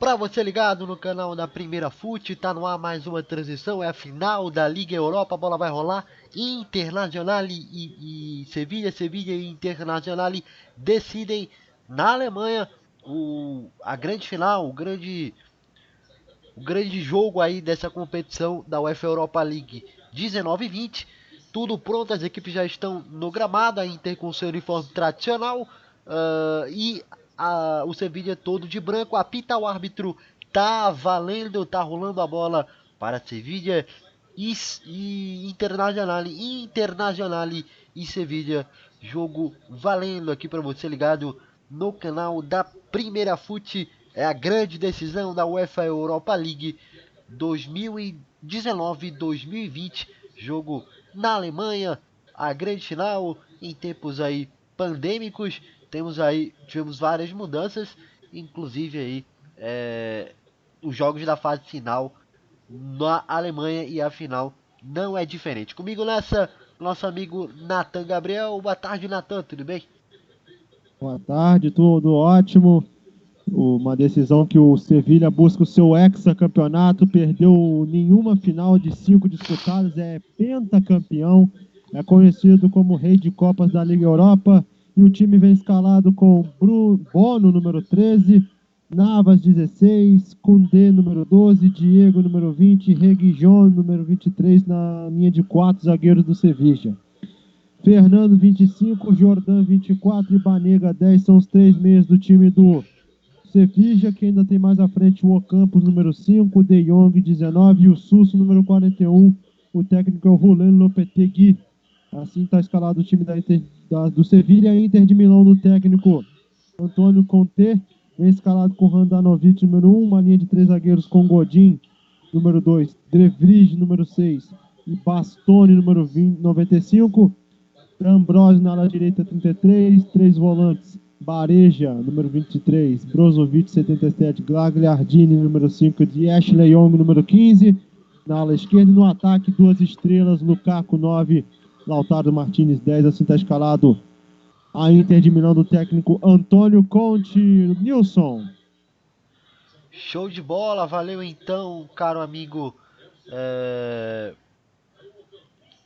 Pra você ligado no canal da Primeira Fute, tá no ar mais uma transição, é a final da Liga Europa, a bola vai rolar. Internacional e, e Sevilha, Sevilha e Internacional decidem na Alemanha o, a grande final, o grande, o grande jogo aí dessa competição da UEFA Europa League 19 e 20. Tudo pronto, as equipes já estão no gramado, a Inter com seu uniforme tradicional uh, e a, o Sevilla todo de branco. Apita o árbitro, tá valendo, tá rolando a bola para Sevilla e, e Internacional, Internacional e Sevilla. Jogo valendo aqui para você ligado no canal da Primeira Fute. É a grande decisão da UEFA Europa League 2019-2020. Jogo na Alemanha, a grande final em tempos aí pandêmicos temos aí, tivemos várias mudanças, inclusive aí é, os jogos da fase final na Alemanha e a final não é diferente. Comigo nessa, nosso amigo Nathan Gabriel. Boa tarde, Nathan, tudo bem? Boa tarde, tudo ótimo. Uma decisão que o Sevilha busca o seu hexacampeonato, perdeu nenhuma final de cinco disputadas, é pentacampeão, é conhecido como rei de Copas da Liga Europa. E o time vem escalado com Bruno, Bono, número 13, Navas, 16, Kundê, número 12, Diego, número 20, Reguijon, número 23, na linha de quatro zagueiros do Sevilla. Fernando, 25, Jordan, 24 e Banega, 10 são os três meias do time do Sevilla, que ainda tem mais à frente o Ocampos, número 5, De Jong, 19 e o Susso, número 41. O técnico é o Roland Lopetegui. Assim está escalado o time da Inter da, do Sevilha Inter de Milão do técnico Antônio Conte, vem escalado com Randanovic, número 1, uma linha de três zagueiros com Godin, número 2, Drevrig, número 6, e Bastoni, número 20, 95, Ambrose na ala direita, 33, três volantes, Bareja, número 23, Brozovic, 77, Glagliardini, número 5, de Ashley Young, número 15, na ala esquerda no ataque, duas estrelas, Lukaku, 9, Lautaro Martinez 10, assim está escalado a Inter de Milão do técnico Antônio Conte Nilson. Show de bola, valeu então, caro amigo é...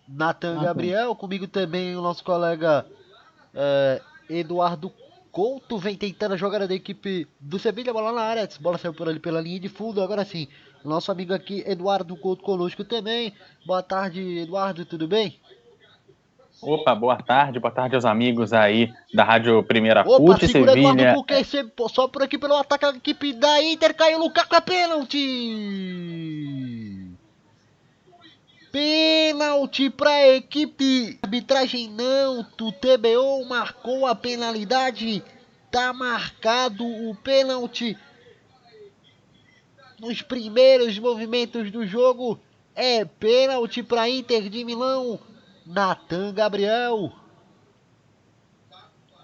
Nathan Gabriel, comigo também o nosso colega é... Eduardo Couto vem tentando a jogada da equipe do Sevilha, bola na área, bola saiu por ali pela linha de fundo, agora sim, nosso amigo aqui Eduardo Couto conosco também, boa tarde Eduardo, tudo bem? Opa, boa tarde, boa tarde aos amigos aí da Rádio Primeira Opa, Fute, Sevilha. Você, só por aqui pelo ataque da equipe da Inter caiu o Lukaku é pênalti. Pênalti para a equipe. Arbitragem não, o TBO marcou a penalidade. Tá marcado o pênalti. Nos primeiros movimentos do jogo é pênalti para Inter de Milão. Natan Gabriel.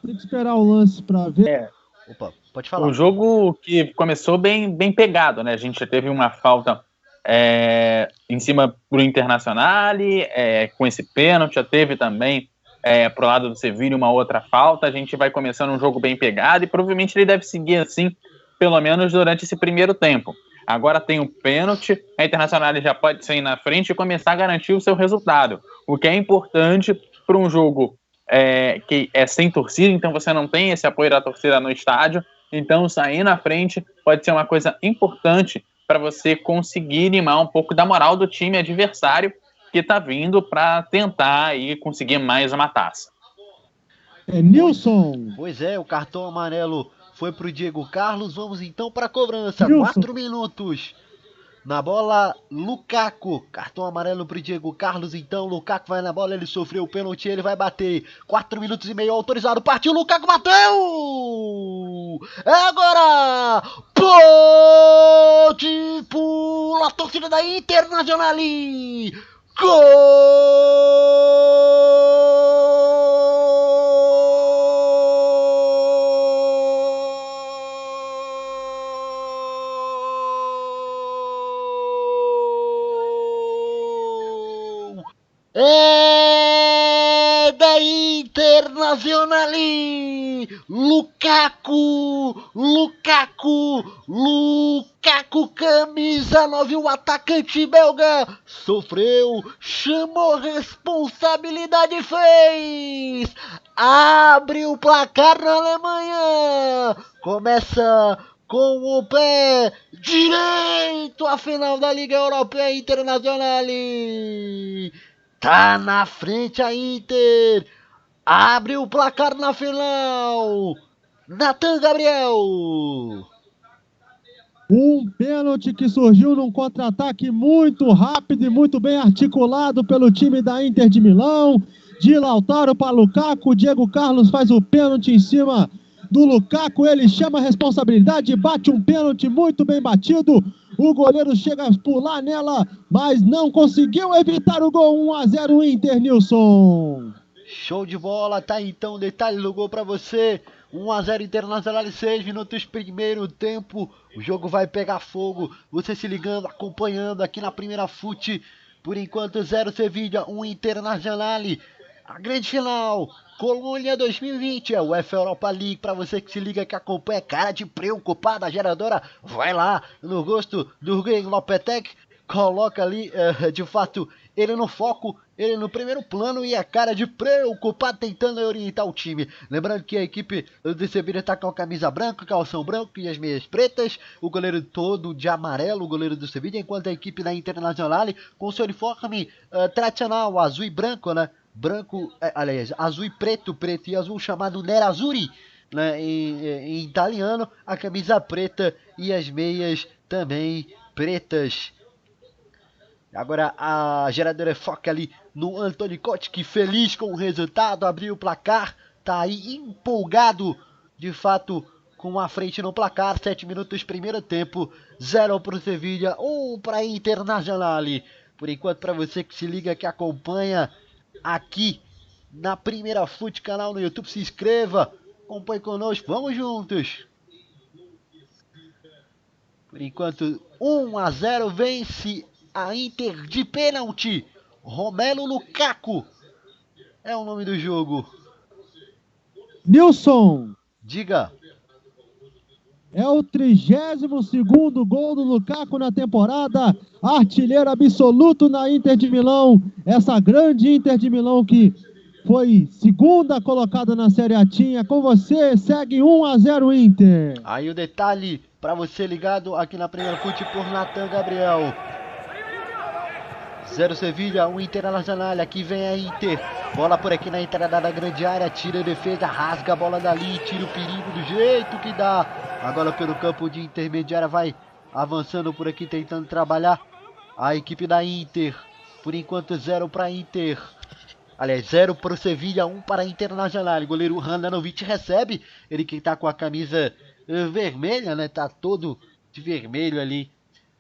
Tem que esperar o lance para ver. É. Opa, pode falar. O jogo que começou bem, bem pegado, né? A gente já teve uma falta é, em cima pro Internacional, é, com esse pênalti, já teve também é, pro lado do Sevilla uma outra falta. A gente vai começando um jogo bem pegado e provavelmente ele deve seguir assim, pelo menos durante esse primeiro tempo. Agora tem o pênalti, a Internacional já pode sair na frente e começar a garantir o seu resultado o que é importante para um jogo é, que é sem torcida, então você não tem esse apoio da torcida no estádio. Então, sair na frente pode ser uma coisa importante para você conseguir animar um pouco da moral do time adversário que está vindo para tentar aí conseguir mais uma taça. É Nilson. Pois é, o cartão amarelo foi para o Diego Carlos. Vamos então para a cobrança. Nilson. Quatro minutos. Na bola, Lukaku. Cartão amarelo pro Diego Carlos. Então, Lukaku vai na bola. Ele sofreu o pênalti. Ele vai bater. 4 minutos e meio autorizado. Partiu. Lukaku bateu. É agora. Pode pula a torcida da Internacional. Gol. Internacional! Lukaku! Lukaku! Lukaku, camisa 9, o atacante belga sofreu, chamou responsabilidade fez! Abre o placar na Alemanha! Começa com o pé direito a final da Liga Europeia Internacional. Tá na frente a Inter. Abre o placar na final. Natan Gabriel. Um pênalti que surgiu num contra-ataque muito rápido e muito bem articulado pelo time da Inter de Milão. De Lautaro para Lukaku, Diego Carlos faz o pênalti em cima do Lukaku. Ele chama a responsabilidade, bate um pênalti muito bem batido. O goleiro chega a pular nela, mas não conseguiu evitar o gol 1 a 0 Inter Nilson. Show de bola, tá então o detalhe do gol para você. 1 a 0 Internacional 6 minutos primeiro tempo. O jogo vai pegar fogo. Você se ligando, acompanhando aqui na primeira fute. Por enquanto 0 Sevilla, 1 Internacional. A grande final Colônia 2020 é o F Europa League para você que se liga que acompanha cara de preocupada geradora. Vai lá no gosto do Greg Lopetec, coloca ali uh, de fato ele no foco, ele no primeiro plano e a cara de preocupado tentando orientar o time. Lembrando que a equipe do Sevilla está com a camisa branca, calção branco e as meias pretas, o goleiro todo de amarelo, o goleiro do Sevilla, enquanto a equipe da Internacional com seu uniforme uh, tradicional, azul e branco, né? Branco, é, aliás, azul e preto, preto e azul, chamado Nerazzurri, né, em, em italiano, a camisa preta e as meias também pretas. Agora a geradora foca ali no Antônio Kotick, feliz com o resultado, abriu o placar, tá aí empolgado, de fato, com a frente no placar, 7 minutos primeiro tempo, 0 para o Sevilha, 1 um para Internacional. Por enquanto, para você que se liga, que acompanha aqui na Primeira Fute canal no YouTube. Se inscreva, acompanhe conosco, vamos juntos. Por enquanto, 1 a 0 vence a Inter de pênalti. Romelo Lukaku é o nome do jogo. Nilson. Diga. É o 32 gol do Lukaku na temporada, artilheiro absoluto na Inter de Milão. Essa grande Inter de Milão que foi segunda colocada na Série A tinha. Com você, segue 1 a 0 Inter. Aí o detalhe para você ligado aqui na Primeira Fute por Natan Gabriel. 0 Sevilha, 1 um Internacional. Aqui vem a Inter. Bola por aqui na entrada da grande área. Tira a defesa, rasga a bola dali. Tira o perigo do jeito que dá. Agora pelo campo de intermediária vai avançando por aqui, tentando trabalhar a equipe da Inter. Por enquanto, 0 para Inter. Aliás, 0 para o Sevilha, 1 um para a Internacional. O goleiro Handanovic recebe. Ele que está com a camisa uh, vermelha, né? Tá todo de vermelho ali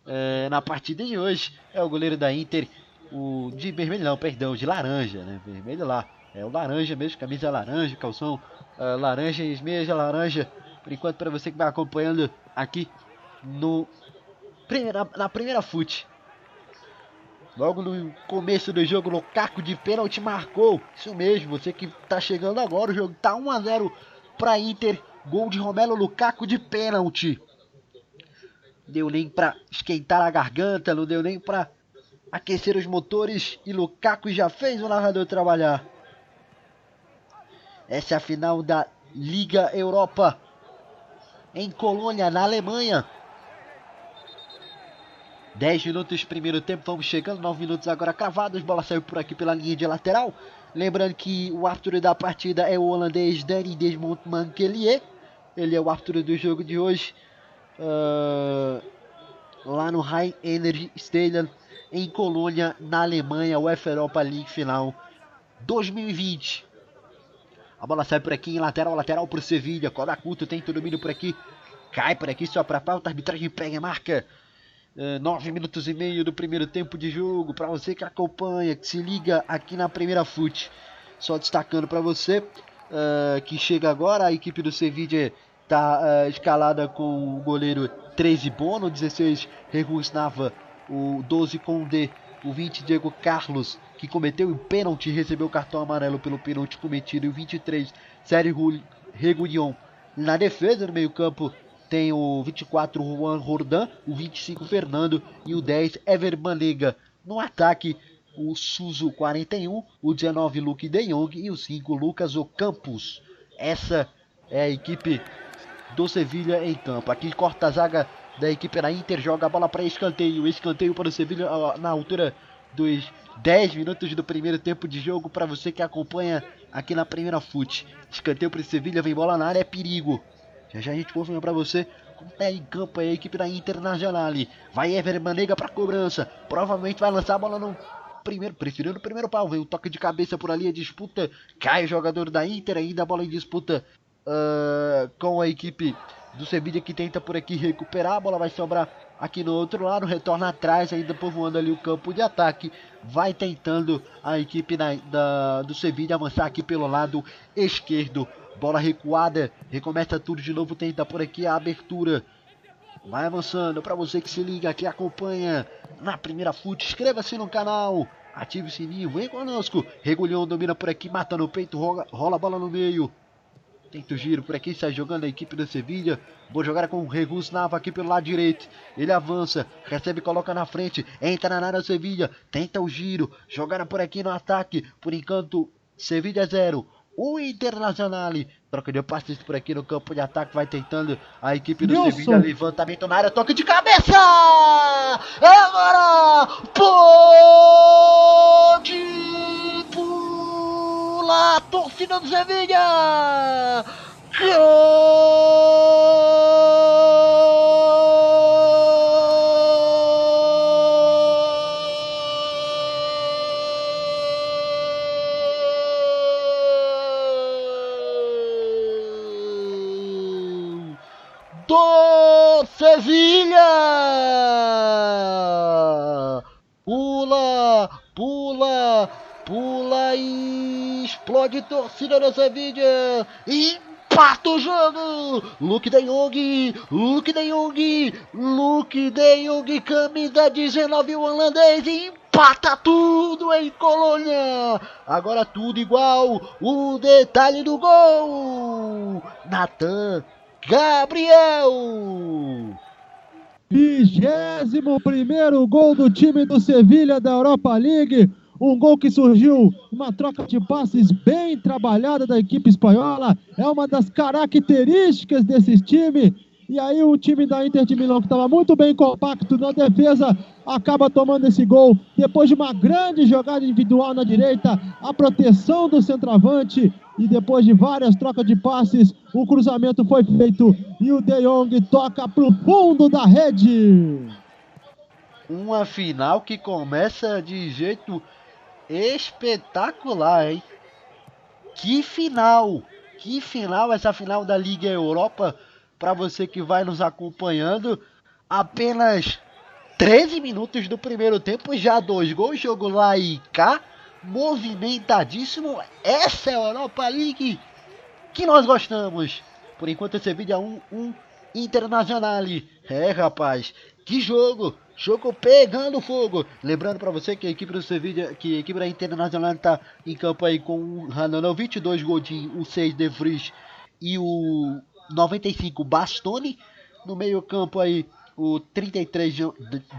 é, na partida de hoje é o goleiro da Inter, o de vermelho não, perdão, de laranja, né? Vermelho lá, é o laranja mesmo, camisa laranja, calção uh, laranja e meias laranja. Por enquanto, para você que vai acompanhando aqui no na, na primeira fute. Logo no começo do jogo, Lukaku de pênalti marcou. Isso mesmo, você que está chegando agora, o jogo tá 1 a 0 para Inter. Gol de Romelo Lukaku de pênalti deu nem para esquentar a garganta, não deu nem para aquecer os motores e Lukaku já fez o narrador trabalhar. Essa é a final da Liga Europa em Colônia, na Alemanha. 10 minutos primeiro tempo, vamos chegando, 9 minutos agora cravados, bola saiu por aqui pela linha de lateral. Lembrando que o árbitro da partida é o holandês Danny Desmond Mankelier. Ele é o árbitro do jogo de hoje uh, lá no High Energy Stadium em Colônia, na Alemanha, UEFA Europa League final 2020. A bola sai por aqui em lateral, lateral para o Sevilha. Kodakuto tenta o domínio por aqui. Cai por aqui só para a pauta. A arbitragem pega a marca. Uh, nove minutos e meio do primeiro tempo de jogo. Para você que acompanha, que se liga aqui na primeira fute. Só destacando para você uh, que chega agora a equipe do Sevilla Tá uh, escalada com o goleiro 13 Bono, 16 Regus Nava, o 12 Condé o 20 Diego Carlos, que cometeu um pênalti e recebeu o cartão amarelo pelo pênalti cometido, e o 23 Sérgio Regulion na defesa no meio-campo tem o 24 Juan Rodan, o 25 Fernando e o 10 Ever Banega. No ataque, o Suzu 41, o 19 Luke De Jong e o 5 Lucas Ocampos. Essa é a equipe do Sevilha em campo. Aqui corta a zaga da equipe da Inter, joga a bola para escanteio. Escanteio para o Sevilha na altura dos 10 minutos do primeiro tempo de jogo para você que acompanha aqui na primeira fute. Escanteio para o Sevilha, vem bola na área, é perigo. Já já a gente confirma para você como é em campo a equipe da Internacional. Vai Ever Manega para cobrança. Provavelmente vai lançar a bola no primeiro, preferindo o primeiro pau. Vem o toque de cabeça por ali, a disputa. Cai o jogador da Inter, ainda a bola em disputa uh, com a equipe do Sevilla que tenta por aqui recuperar. A bola vai sobrar aqui no outro lado, retorna atrás, ainda povoando ali o campo de ataque. Vai tentando a equipe da, da, do Sevilla avançar aqui pelo lado esquerdo. Bola recuada, recomeça tudo de novo, tenta por aqui a abertura. Vai avançando, para você que se liga, que acompanha na primeira fute, inscreva-se no canal, ative o sininho, vem conosco. Regulhão domina por aqui, mata no peito, rola, rola a bola no meio. Tenta o giro por aqui, sai jogando a equipe da Sevilha. Vou jogar com o Regus Nava aqui pelo lado direito. Ele avança, recebe, coloca na frente. Entra na área Sevilha, tenta o giro. Jogaram por aqui no ataque. Por enquanto, Sevilha 0. O Internacional troca de passes por aqui no campo de ataque, vai tentando a equipe do Nilson. Sevilha, levantamento na área, toque de cabeça! Agora pode pular, torcida do Sevilha! Gol! Explode torcida da Sevilha! Empata o jogo! Luke de Jong, Luke de Jong, Luke de Jong, camisa 19 holandês, empata tudo em Colônia. Agora tudo igual. O detalhe do gol. Natan Gabriel! Vigésimo primeiro gol do time do Sevilha da Europa League. Um gol que surgiu, uma troca de passes bem trabalhada da equipe espanhola. É uma das características desse time e aí o time da Inter de Milão, que estava muito bem compacto na defesa, acaba tomando esse gol. Depois de uma grande jogada individual na direita, a proteção do centroavante e depois de várias trocas de passes, o cruzamento foi feito e o De Jong toca para o fundo da rede. Uma final que começa de jeito espetacular, hein? Que final! Que final essa final da Liga Europa para você que vai nos acompanhando. Apenas 13 minutos do primeiro tempo, já dois gols, jogo lá e cá, movimentadíssimo. Essa é a Europa League que nós gostamos. Por enquanto, esse vídeo é um, um Internacional. É, rapaz, que jogo! Jogo pegando fogo. Lembrando para você que a equipe do Sevilla, que a equipe da Internacional está em campo aí com o Hananovic, dois Godin, o 6 De Vries e o 95 Bastoni. No meio-campo aí o 33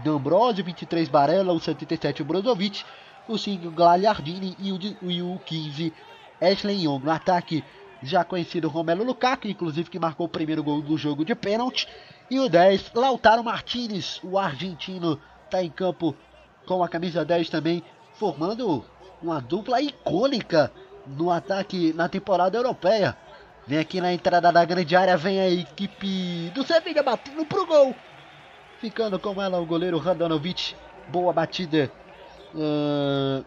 D'Ambrosio, 23 Barella, o 77 Brozovic, o 5 Gagliardini e o, e o 15 Ashley Young. No ataque já conhecido Romelo Lukaku, inclusive que marcou o primeiro gol do jogo de pênalti. E o 10, Lautaro Martinez, o argentino, está em campo com a camisa 10 também, formando uma dupla icônica no ataque na temporada europeia. Vem aqui na entrada da grande área, vem a equipe do Sevilla batendo pro gol. Ficando com ela o goleiro Radanovic. Boa batida uh,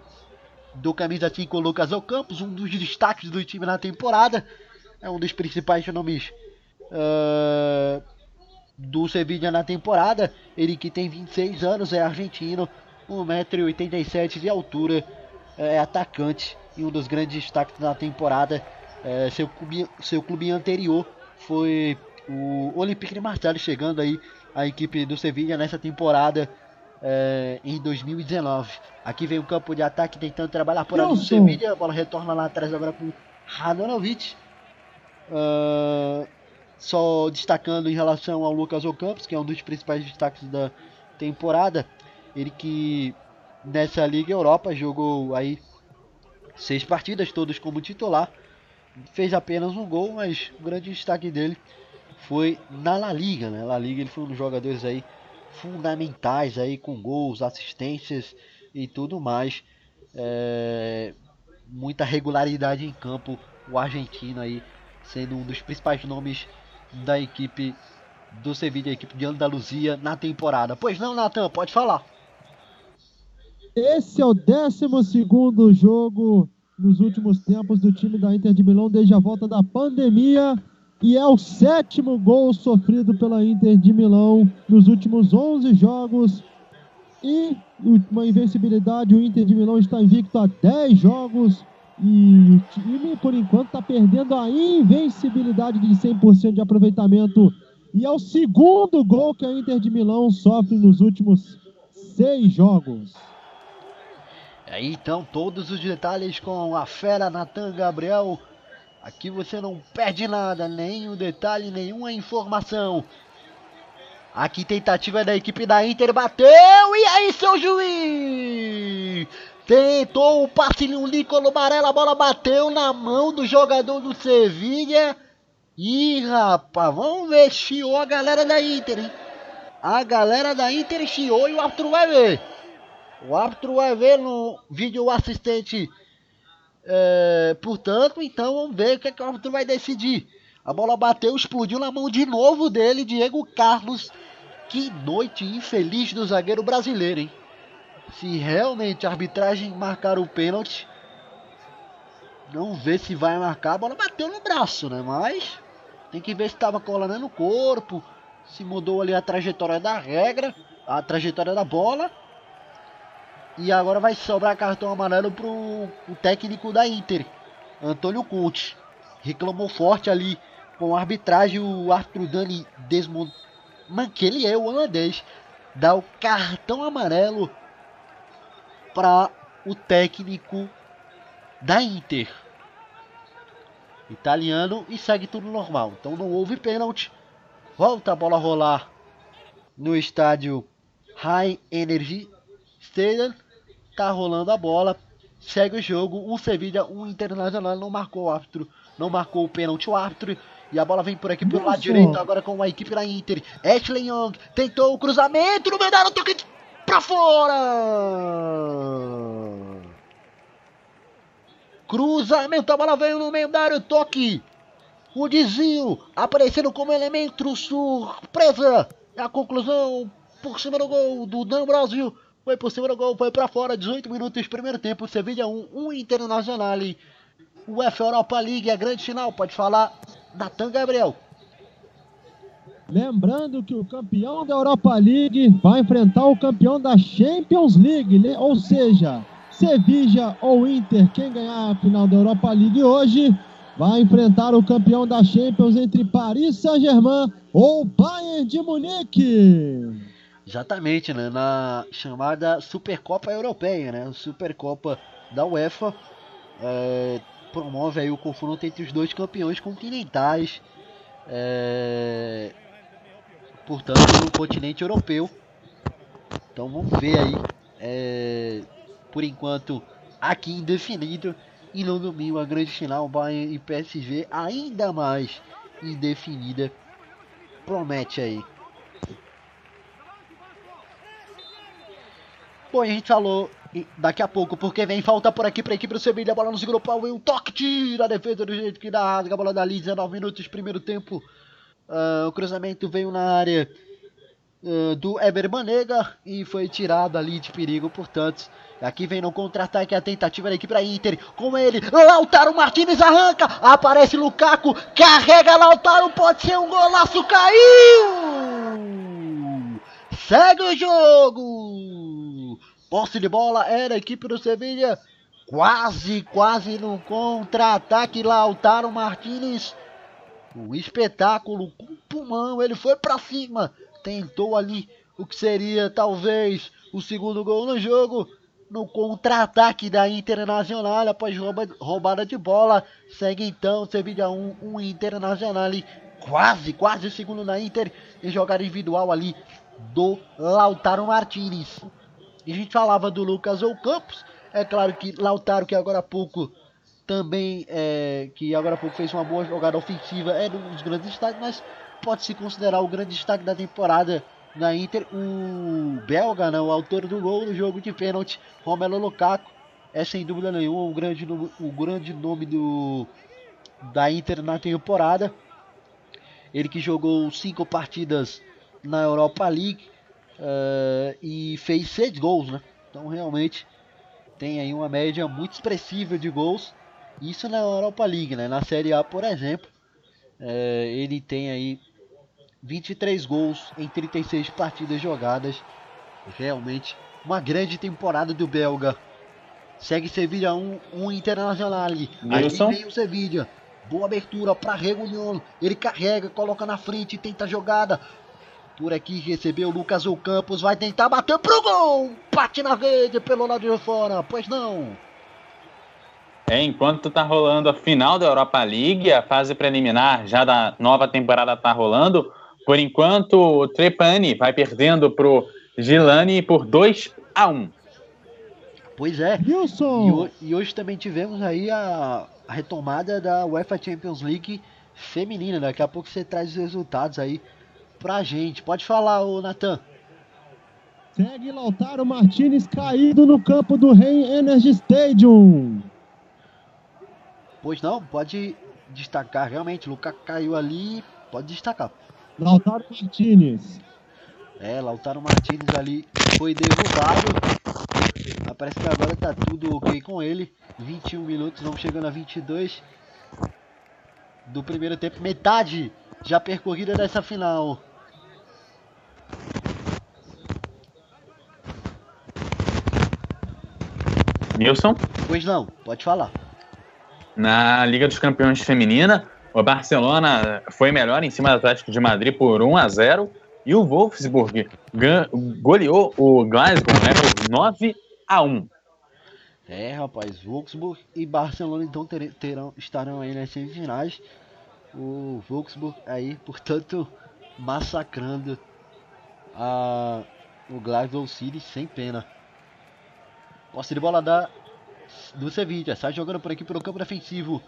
do camisa 5 Lucas Ocampos, um dos destaques do time na temporada. É um dos principais nomes uh, do Sevilla na temporada. Ele que tem 26 anos, é argentino, 1,87m de altura, é atacante e um dos grandes destaques na temporada. É, seu, clube, seu clube anterior foi o Olympique de Marseille, chegando aí a equipe do Sevilla nessa temporada é, em 2019. Aqui vem o campo de ataque tentando trabalhar por ali o Sevilla. A bola retorna lá atrás agora com Radanovic. Uh, só destacando em relação ao Lucas Ocampos, que é um dos principais destaques da temporada. Ele que nessa Liga Europa jogou aí seis partidas, todas como titular. Fez apenas um gol, mas o grande destaque dele foi na La Liga, né? La Liga ele foi um dos jogadores aí fundamentais aí com gols, assistências e tudo mais. É, muita regularidade em campo, o argentino aí sendo um dos principais nomes da equipe do Sevilla, a equipe de Andaluzia na temporada. Pois não, Natan, pode falar. Esse é o 12 jogo nos últimos tempos do time da Inter de Milão desde a volta da pandemia e é o sétimo gol sofrido pela Inter de Milão nos últimos 11 jogos. E uma invencibilidade, o Inter de Milão está invicto a 10 jogos. E o time, por enquanto, está perdendo a invencibilidade de 100% de aproveitamento. E é o segundo gol que a Inter de Milão sofre nos últimos seis jogos. É, então, todos os detalhes com a fera Natan Gabriel. Aqui você não perde nada, nenhum detalhe, nenhuma informação. Aqui tentativa da equipe da Inter, bateu, e aí seu juiz? Tentou o passe um líquido amarelo, a bola bateu na mão do jogador do Sevilha. Ih, rapaz, vamos ver, chiou a galera da Inter, hein? A galera da Inter chiou e o árbitro vai ver. O árbitro vai ver no vídeo assistente é, portanto, então vamos ver o que, é que o árbitro vai decidir. A bola bateu, explodiu na mão de novo dele, Diego Carlos. Que noite infeliz do zagueiro brasileiro, hein? Se realmente a arbitragem marcar o pênalti, não vê se vai marcar. A bola bateu no braço, né? Mas tem que ver se estava colando no corpo, se mudou ali a trajetória da regra, a trajetória da bola. E agora vai sobrar cartão amarelo pro o técnico da Inter, Antônio Conte. Reclamou forte ali com a arbitragem, o árbitro Dani que ele é o holandês, dá o cartão amarelo para o técnico da Inter. Italiano e segue tudo normal. Então não houve pênalti. Volta a bola a rolar no estádio High Energy Stadium tá rolando a bola, segue o jogo, o Sevilla, um Internacional não marcou o árbitro, não marcou o pênalti o árbitro, e a bola vem por aqui pelo Nossa. lado direito agora com a equipe da Inter. Ashley Young tentou o cruzamento no meio da toque pra fora! Cruzamento, a bola veio no meio da área, toque. O desvio aparecendo como elemento surpresa. A conclusão por cima do gol do Dan Brasil foi por cima do gol, foi para fora, 18 minutos, primeiro tempo, Sevilla 1, 1 Internacional. F Europa League, a grande final, pode falar, Natan Gabriel. Lembrando que o campeão da Europa League vai enfrentar o campeão da Champions League, né? ou seja, Sevilla ou Inter, quem ganhar a final da Europa League hoje, vai enfrentar o campeão da Champions entre Paris Saint-Germain ou Bayern de Munique. Exatamente, né? Na chamada Supercopa Europeia, né? Supercopa da UEFA é, promove aí o confronto entre os dois campeões continentais, é, portanto, no continente europeu. Então vamos ver aí, é, por enquanto, aqui indefinido. E no domingo a grande final, Bayern e PSG ainda mais indefinida. Promete aí. Bom, a gente falou daqui a pouco, porque vem falta por aqui para a equipe do Sevilha. A bola no segundo pau e um toque, tira a defesa do jeito que dá, a bola dali, 19 minutos, primeiro tempo. Uh, o cruzamento veio na área uh, do Eber Banega e foi tirado ali de perigo, portanto. Aqui vem no contra-ataque a tentativa da equipe da Inter. Com ele, Lautaro Martinez arranca. Aparece Lukaku, carrega Lautaro, pode ser um golaço, caiu! Segue o jogo! Posse de bola era a equipe do Sevilha. Quase, quase no contra-ataque. Lautaro Martinez. Um espetáculo com pulmão. Ele foi para cima. Tentou ali o que seria talvez o segundo gol no jogo. No contra-ataque da Internacional após rouba, roubada de bola. Segue então Sevilha 1, 1 Internacional. Quase, quase segundo da Inter. Em jogada individual ali do Lautaro Martinez. E a gente falava do Lucas Campos. É claro que Lautaro, que agora há pouco também, é, que agora há pouco fez uma boa jogada ofensiva, é um dos grandes destaques, mas pode-se considerar o grande destaque da temporada na Inter, o belga, né, o autor do gol no jogo de pênalti, Romelo Lukaku, é sem dúvida nenhuma o grande, o grande nome do, da Inter na temporada. Ele que jogou cinco partidas na Europa League uh, e fez seis gols, né? Então realmente tem aí uma média muito expressiva de gols. Isso na Europa League, né? Na Série A, por exemplo, uh, ele tem aí 23 gols em 36 partidas jogadas. Realmente uma grande temporada do belga. Segue Sevilha 1, 1 Internacional. Aqui vem o Sevilha. Boa abertura para Regulion. Ele carrega, coloca na frente, tenta a jogada. Por aqui recebeu Lucas Ocampos. Vai tentar bater pro gol. Bate na rede pelo lado de fora. Pois não. É, enquanto tá rolando a final da Europa League, a fase preliminar já da nova temporada tá rolando. Por enquanto, o Trepani vai perdendo pro Gilani por 2 a 1 Pois é. Wilson. E, e hoje também tivemos aí a, a, retomada da UEFA Champions League feminina. Daqui a pouco você traz os resultados aí pra gente. Pode falar, ô Natan. Segue Lautaro Martinez caído no campo do Rei Energy Stadium. Pois não, pode destacar realmente. Lucas caiu ali, pode destacar. Lautaro Martinez. É, Lautaro Martinez ali foi derrubado. Parece que agora tá tudo ok com ele. 21 minutos, vamos chegando a 22 do primeiro tempo. Metade já percorrida dessa final. Nilson? Pois não, pode falar. Na Liga dos Campeões Feminina, o Barcelona foi melhor em cima do Atlético de Madrid por 1 a 0 e o Wolfsburg goleou o Glasgow né, por 9 a 1. É, rapaz, Wolfsburg e Barcelona então ter, terão, estarão aí nas semifinais. O Wolfsburg aí, portanto, massacrando a, o Glasgow City sem pena. Posse de bola da, do Sevilla, sai jogando por aqui pelo campo defensivo.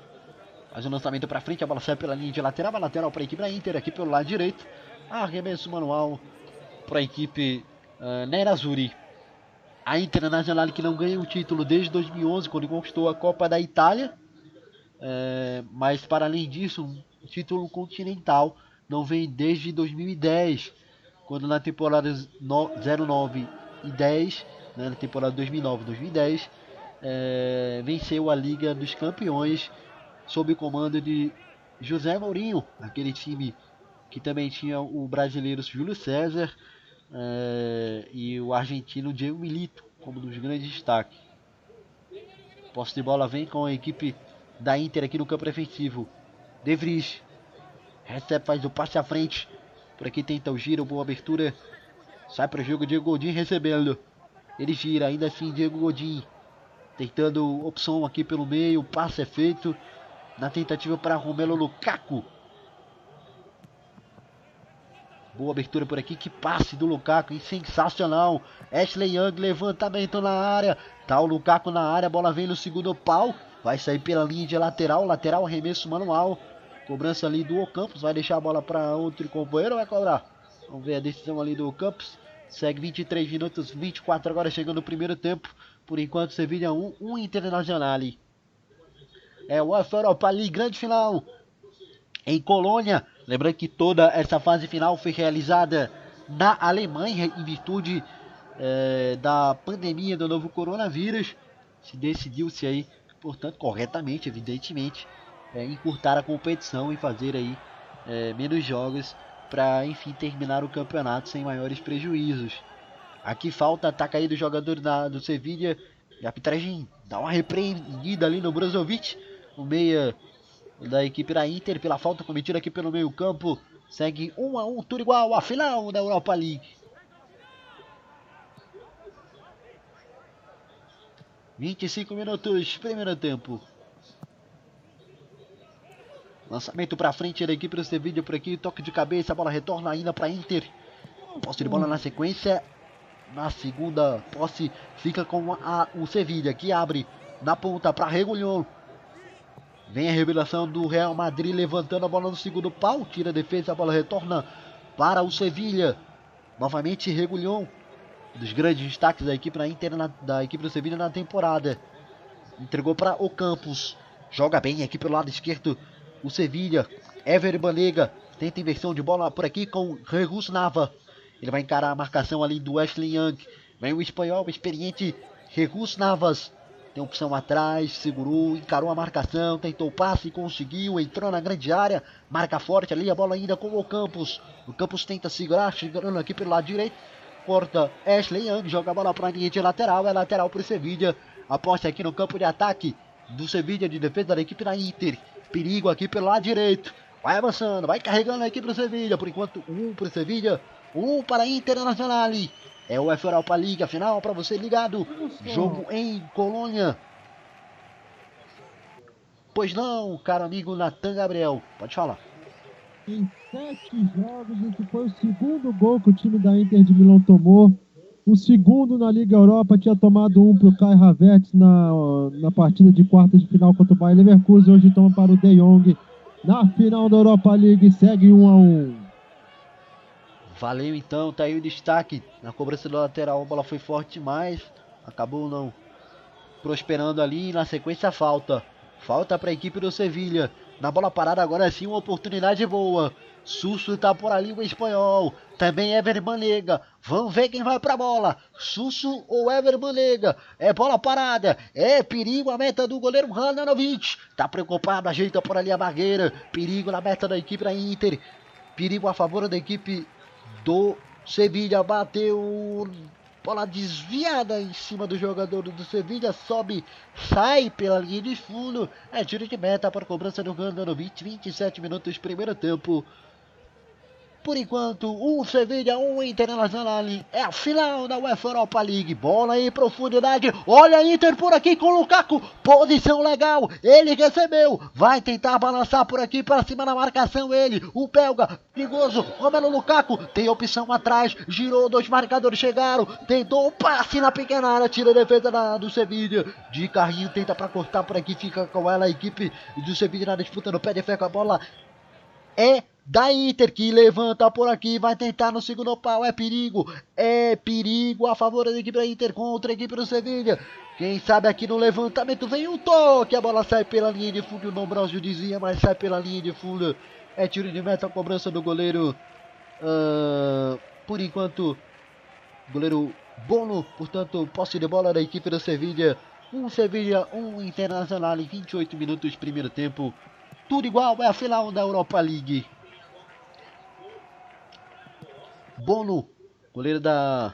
Faz o um lançamento para frente, a bola sai pela linha de lateral, a lateral para a equipe da Inter aqui pelo lado direito. Arremesso manual para a equipe uh, Nerazzurri. A Internacional que não ganha o título desde 2011, quando conquistou a Copa da Itália. É, mas para além disso, um título continental não vem desde 2010, quando na temporada 09 e 10, né, na temporada 2009-2010, é, venceu a Liga dos Campeões sob o comando de José Mourinho, aquele time que também tinha o brasileiro Júlio César é, e o argentino Diego Milito como dos grandes destaques. Posse de bola vem com a equipe da Inter aqui no campo defensivo. De Vries recebe, faz o passe à frente. Por aqui tenta o giro, boa abertura. Sai para o jogo, Diego Godin recebendo. Ele gira, ainda assim Diego Godin tentando opção aqui pelo meio. O passe é feito na tentativa para Romelo Lukaku. Boa abertura por aqui, que passe do Lukaku, sensacional. Ashley Young, levantamento na área. Tá o Lukaku na área, bola vem no segundo pau. Vai sair pela linha de lateral, lateral, arremesso manual. Cobrança ali do Ocampos, vai deixar a bola para outro companheiro ou vai cobrar? Vamos ver a decisão ali do Ocampos. Segue 23 minutos, 24 agora chegando no primeiro tempo. Por enquanto, Sevilha 1, 1 Internacional. É o Europa League, grande final em Colônia. Lembrando que toda essa fase final foi realizada na Alemanha em virtude é, da pandemia do novo coronavírus. Se decidiu-se aí, portanto, corretamente, evidentemente, é, encurtar a competição e fazer aí é, menos jogos para, enfim, terminar o campeonato sem maiores prejuízos. Aqui falta ataque aí do jogador da, do Sevilla. E a arbitragem dá uma repreendida ali no Brozovic o meia da equipe da Inter pela falta cometida aqui pelo meio campo. Segue 1 a 1 tudo igual a final da Europa League. 25 minutos, primeiro tempo. Lançamento para frente da equipe do Sevilla por aqui, toque de cabeça, a bola retorna ainda para Inter. Posse de bola na sequência. Na segunda posse fica com a, o Sevilla que abre na ponta para Regulhon. Vem a revelação do Real Madrid levantando a bola no segundo pau, tira a defesa, a bola retorna para o Sevilla. Novamente Regulhon, um dos grandes destaques da equipe, na Inter, na, da equipe do Sevilla na temporada. Entregou para o Campos. Joga bem aqui pelo lado esquerdo o Sevilla. Ever Banega tenta inversão de bola por aqui com Regus Nava. Ele vai encarar a marcação ali do Ashley Young. Vem o espanhol, o experiente Regus Navas. Tem opção atrás, segurou, encarou a marcação, tentou o passe, conseguiu, entrou na grande área, marca forte ali, a bola ainda com o Campos. O Campos tenta segurar, chegando aqui pelo lado direito. Corta Ashley Young, joga a bola para a linha de lateral, é lateral para o Sevilla. Aposta aqui no campo de ataque do Sevilla, de defesa da equipe da Inter. Perigo aqui pelo lado direito. Vai avançando, vai carregando aqui para o Sevilla. Por enquanto, um para o Sevilla, 1 para a Internacional. É o F Europa League, a final para você ligado. Jogo em Colônia. Pois não, caro amigo Natan Gabriel, pode falar. Em sete jogos, esse foi o segundo gol que o time da Inter de Milão tomou. O segundo na Liga Europa tinha tomado um para o Kai Havertz na, na partida de quartas de final contra o Bayern Leverkusen. Hoje toma para o De Jong na final da Europa League. Segue 1 um a 1 um. Valeu então, tá aí o destaque na cobrança do lateral. A bola foi forte demais, acabou não prosperando ali. Na sequência, falta. Falta para a equipe do Sevilha. Na bola parada, agora sim, uma oportunidade boa. Susso tá por ali o espanhol. Também Ever Banega. Vamos ver quem vai pra bola. Susso ou Ever Banega. É bola parada. É perigo a meta do goleiro Hananovic. Tá preocupado, ajeita por ali a barreira. Perigo na meta da equipe da Inter. Perigo a favor da equipe do Sevilla. Bateu Bola desviada em cima do jogador do Sevilla. Sobe, sai pela linha de fundo. É tiro de meta para cobrança do Gandanovic. 27 minutos, primeiro tempo. Por enquanto, um Sevilha, um Internacional. É a final da UEFA Europa League. Bola em profundidade. Olha a Inter por aqui com o Lukaku. Posição legal. Ele recebeu. Vai tentar balançar por aqui para cima na marcação. Ele, o belga, perigoso. Romelo Lukaku tem opção atrás. Girou, dois marcadores chegaram. Tentou um passe na pequena área. Tira a defesa da, do Sevilha. De carrinho, tenta para cortar por aqui. Fica com ela a equipe do Sevilha na disputa no pé de fé com a bola. É da Inter que levanta por aqui, vai tentar no segundo pau, é perigo, é perigo a favor da equipe da Inter contra a equipe do Sevilha. Quem sabe aqui no levantamento vem um toque, a bola sai pela linha de fundo, o Nombrosio dizia, mas sai pela linha de fundo. É tiro de meta, cobrança do goleiro. Uh, por enquanto, goleiro Bono, portanto, posse de bola da equipe do Sevilha. Um Sevilha, um Internacional em 28 minutos, primeiro tempo. Tudo igual, é a final da Europa League. Bono, goleiro da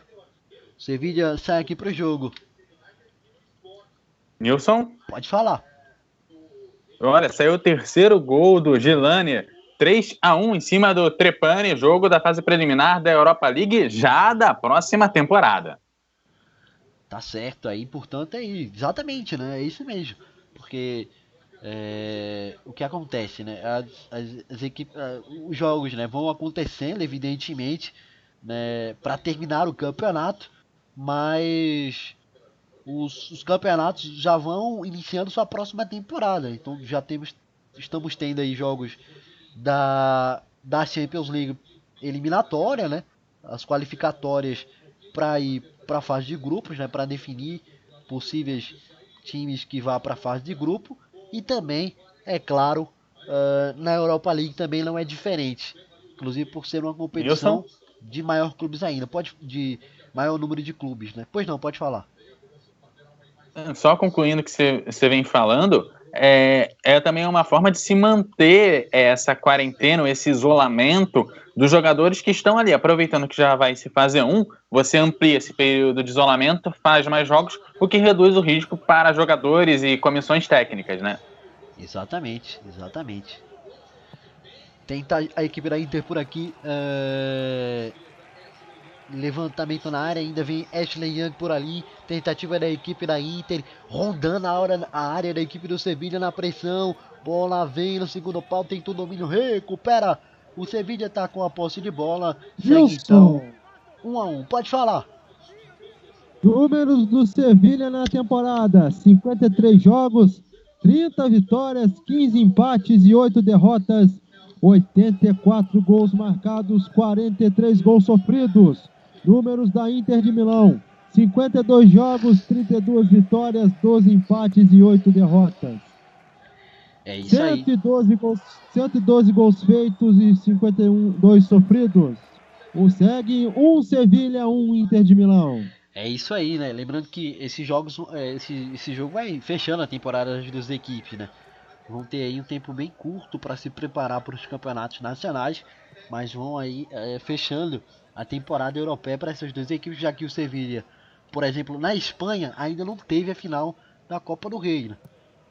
Sevilla, sai aqui pro jogo. Nilson? Pode falar. Olha, saiu o terceiro gol do Gilani. 3 a 1 em cima do Trepani, jogo da fase preliminar da Europa League já da próxima temporada. Tá certo aí, portanto, é exatamente, né? É isso mesmo. Porque é, o que acontece, né? As, as, as equipes, os jogos né, vão acontecendo, evidentemente, né, para terminar o campeonato, mas os, os, campeonatos já vão iniciando sua próxima temporada. Então já temos, estamos tendo aí jogos da, da Champions League eliminatória, né? As qualificatórias para ir para a fase de grupos, né? Para definir possíveis times que vá para a fase de grupo e também, é claro, uh, na Europa League também não é diferente. Inclusive por ser uma competição Wilson? De maior clubes ainda, pode de maior número de clubes, né? Pois não, pode falar. Só concluindo o que você vem falando, é, é também uma forma de se manter essa quarentena, esse isolamento dos jogadores que estão ali, aproveitando que já vai se fazer um, você amplia esse período de isolamento, faz mais jogos, o que reduz o risco para jogadores e comissões técnicas, né? Exatamente, exatamente. Tenta a equipe da Inter por aqui. É... levantamento na área, ainda vem Ashley Young por ali, tentativa da equipe da Inter, rondando a, hora, a área da equipe do Sevilla na pressão, bola vem no segundo pau, tem o domínio, recupera, o Sevilla tá com a posse de bola, segue então, um a um, pode falar. Números do Sevilha na temporada: 53 jogos, 30 vitórias, 15 empates e 8 derrotas, 84 gols marcados, 43 gols sofridos. Números da Inter de Milão: 52 jogos, 32 vitórias, 12 empates e 8 derrotas. É isso 112 aí. Gols, 112 gols feitos e 51 2 sofridos. O segue um Sevilha, um Inter de Milão. É isso aí, né? Lembrando que esses jogos, é, esse, esse jogo vai fechando a temporada das duas equipes, né? Vão ter aí um tempo bem curto para se preparar para os campeonatos nacionais, mas vão aí é, fechando a temporada europeia para essas duas equipes, já que o Sevilla, por exemplo, na Espanha ainda não teve a final da Copa do Rei, né?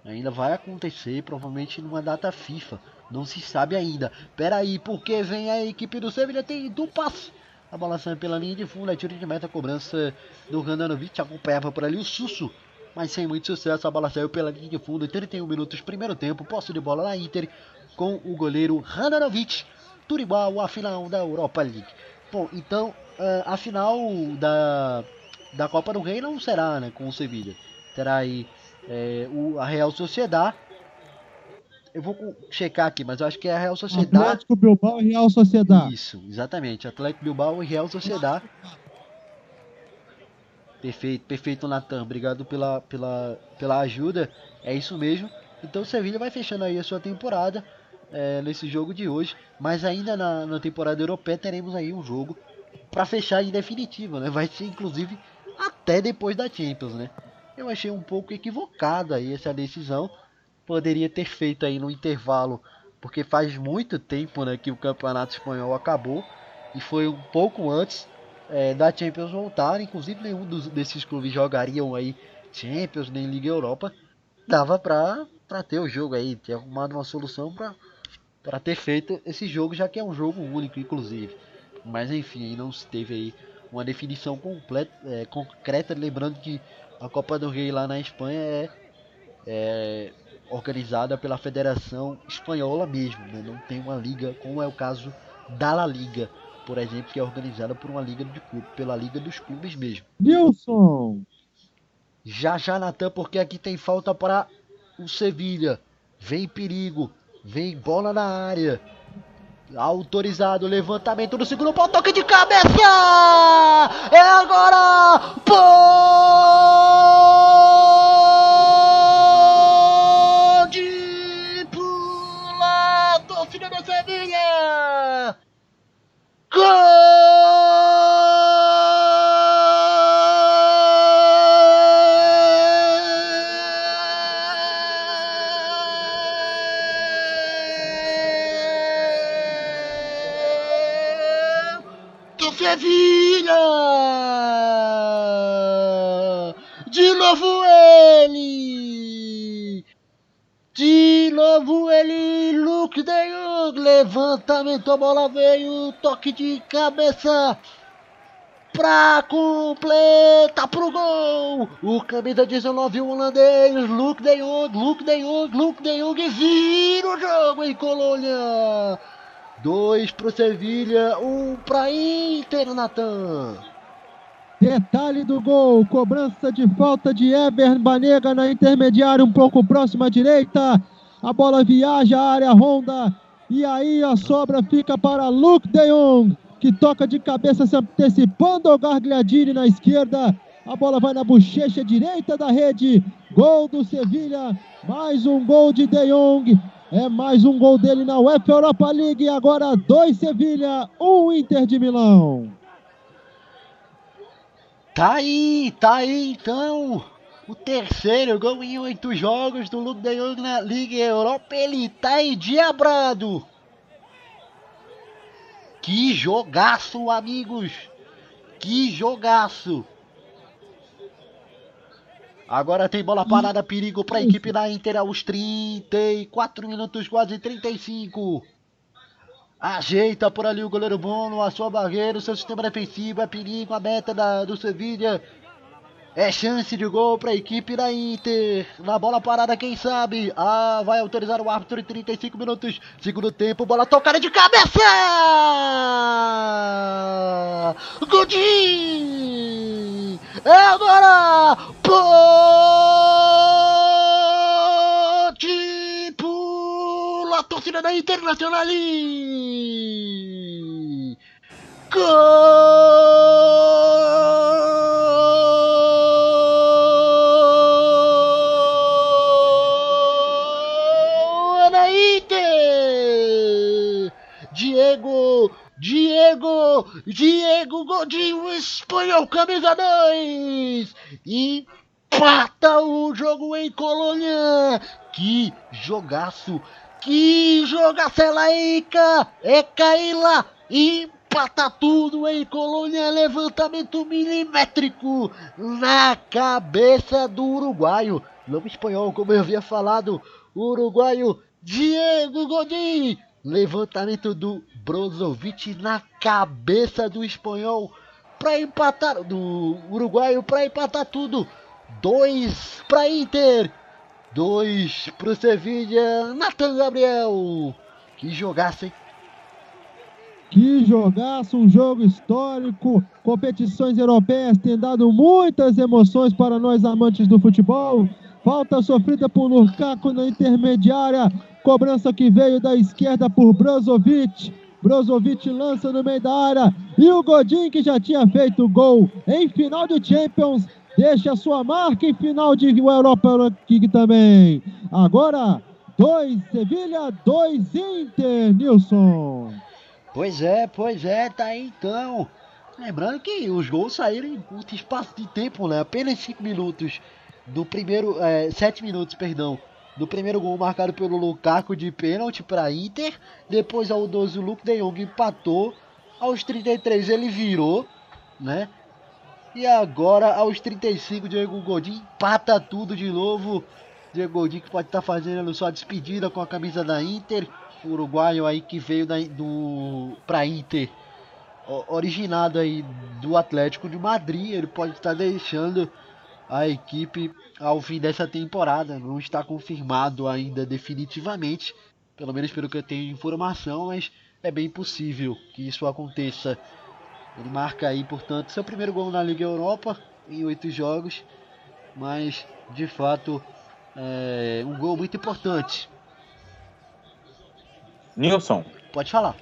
Ainda vai acontecer, provavelmente numa data FIFA. Não se sabe ainda. Pera aí, porque vem a equipe do Sevilla, tem do passe a bola sai pela linha de fundo, é tiro de meta, cobrança do Randanovic, acompanhava por ali o Susso, mas sem muito sucesso, a bola saiu pela linha de fundo, 31 minutos, primeiro tempo, posse de bola na Inter, com o goleiro Randanovic, tudo igual à final da Europa League. Bom, então, eh, a final da, da Copa do Rei não será né, com o Sevilla, terá aí é, o, a Real Sociedade eu vou checar aqui, mas eu acho que é a Real Sociedade. Atlético Bilbao e Real Sociedade. Isso, exatamente. Atlético Bilbao e Real Sociedade. Perfeito, perfeito, Natan. Obrigado pela, pela, pela ajuda. É isso mesmo. Então o Sevilla vai fechando aí a sua temporada é, nesse jogo de hoje. Mas ainda na, na temporada europeia teremos aí um jogo para fechar em definitivo, né? Vai ser inclusive até depois da Champions, né? Eu achei um pouco equivocada aí essa decisão poderia ter feito aí no intervalo, porque faz muito tempo né, que o campeonato espanhol acabou e foi um pouco antes é, da Champions voltar. Inclusive, nenhum dos, desses clubes jogariam aí Champions nem Liga Europa. Dava pra, ter o jogo aí, ter arrumado uma solução pra ter feito esse jogo, já que é um jogo único, inclusive. Mas enfim, não se teve aí uma definição completa, é, concreta. Lembrando que a Copa do Rei lá na Espanha é, é organizada pela Federação Espanhola mesmo, né? não tem uma liga, como é o caso da La Liga, por exemplo, que é organizada por uma liga de clube, pela Liga dos Clubes mesmo. Nilson! Já já, Natan, porque aqui tem falta para o Sevilha. Vem perigo, vem bola na área. Autorizado, levantamento do segundo pau, toque de cabeça! É agora! Pô! good. Levantamento, a bola veio, toque de cabeça pra completar pro gol. O camisa 19, o holandês, Luke de Jong, Luke de Jong, Luke de Jong vira o jogo em Colônia. Dois pro Sevilha, um pra Inter, Natan. Detalhe do gol, cobrança de falta de Ever Banega na intermediária, um pouco próximo à direita. A bola viaja à área ronda e aí a sobra fica para Luke de Jong, que toca de cabeça se antecipando ao Gargliadini na esquerda. A bola vai na bochecha direita da rede. Gol do Sevilha. Mais um gol de De Jong. É mais um gol dele na UEFA Europa League. Agora dois Sevilha, um Inter de Milão. Tá aí, tá aí então. O terceiro gol em oito jogos do Luke de Jong na Liga Europa. Ele tá endiabrado. Que jogaço, amigos. Que jogaço. Agora tem bola parada, perigo para a equipe da Inter aos 34 minutos, quase 35. Ajeita por ali o goleiro Bono, a sua barreira, o seu sistema defensivo, é perigo, a meta da, do Sevilla. É chance de gol para a equipe da Inter. Na bola parada, quem sabe? Ah, vai autorizar o árbitro em 35 minutos. Segundo tempo, bola tocada de cabeça! Godin! É agora! Pote! Pula a torcida da Internacional! Gol Diego, Diego Godinho, espanhol, camisa 2! Empata o jogo em Colônia! Que jogaço! Que jogaço é laica! É Caíla! Empata! tudo em Colônia, levantamento milimétrico na cabeça do uruguaio. Nome espanhol, como eu havia falado, uruguaio Diego Godin. Levantamento do Brozovic na cabeça do espanhol para empatar, do uruguaio para empatar tudo. Dois para Inter, dois para o Sevilla. Nathan Gabriel, que jogasse, hein? Que jogaço, um jogo histórico. Competições europeias têm dado muitas emoções para nós amantes do futebol. Falta sofrida por Lukaku na intermediária. Cobrança que veio da esquerda por Brozovic. Brozovic lança no meio da área. E o Godin, que já tinha feito gol em final de Champions, deixa sua marca em final de Europa League também. Agora, dois Sevilha, dois Inter, Nilson. Pois é, pois é, tá aí então. Lembrando que os gols saíram em curto espaço de tempo, né? Apenas 5 minutos do primeiro. 7 é, minutos, perdão. Do primeiro gol marcado pelo Lukaku de pênalti para Inter. Depois ao 12 o Luke de Jong empatou. Aos 33 ele virou, né? E agora aos 35 Diego Godin empata tudo de novo. Diego Godin que pode estar tá fazendo sua despedida com a camisa da Inter uruguaio aí que veio do para Inter, originado aí do Atlético de Madrid, ele pode estar deixando a equipe ao fim dessa temporada. Não está confirmado ainda definitivamente, pelo menos pelo que eu tenho de informação, mas é bem possível que isso aconteça. Ele marca aí, portanto, seu primeiro gol na Liga Europa em oito jogos, mas de fato é um gol muito importante Nilson. Pode falar.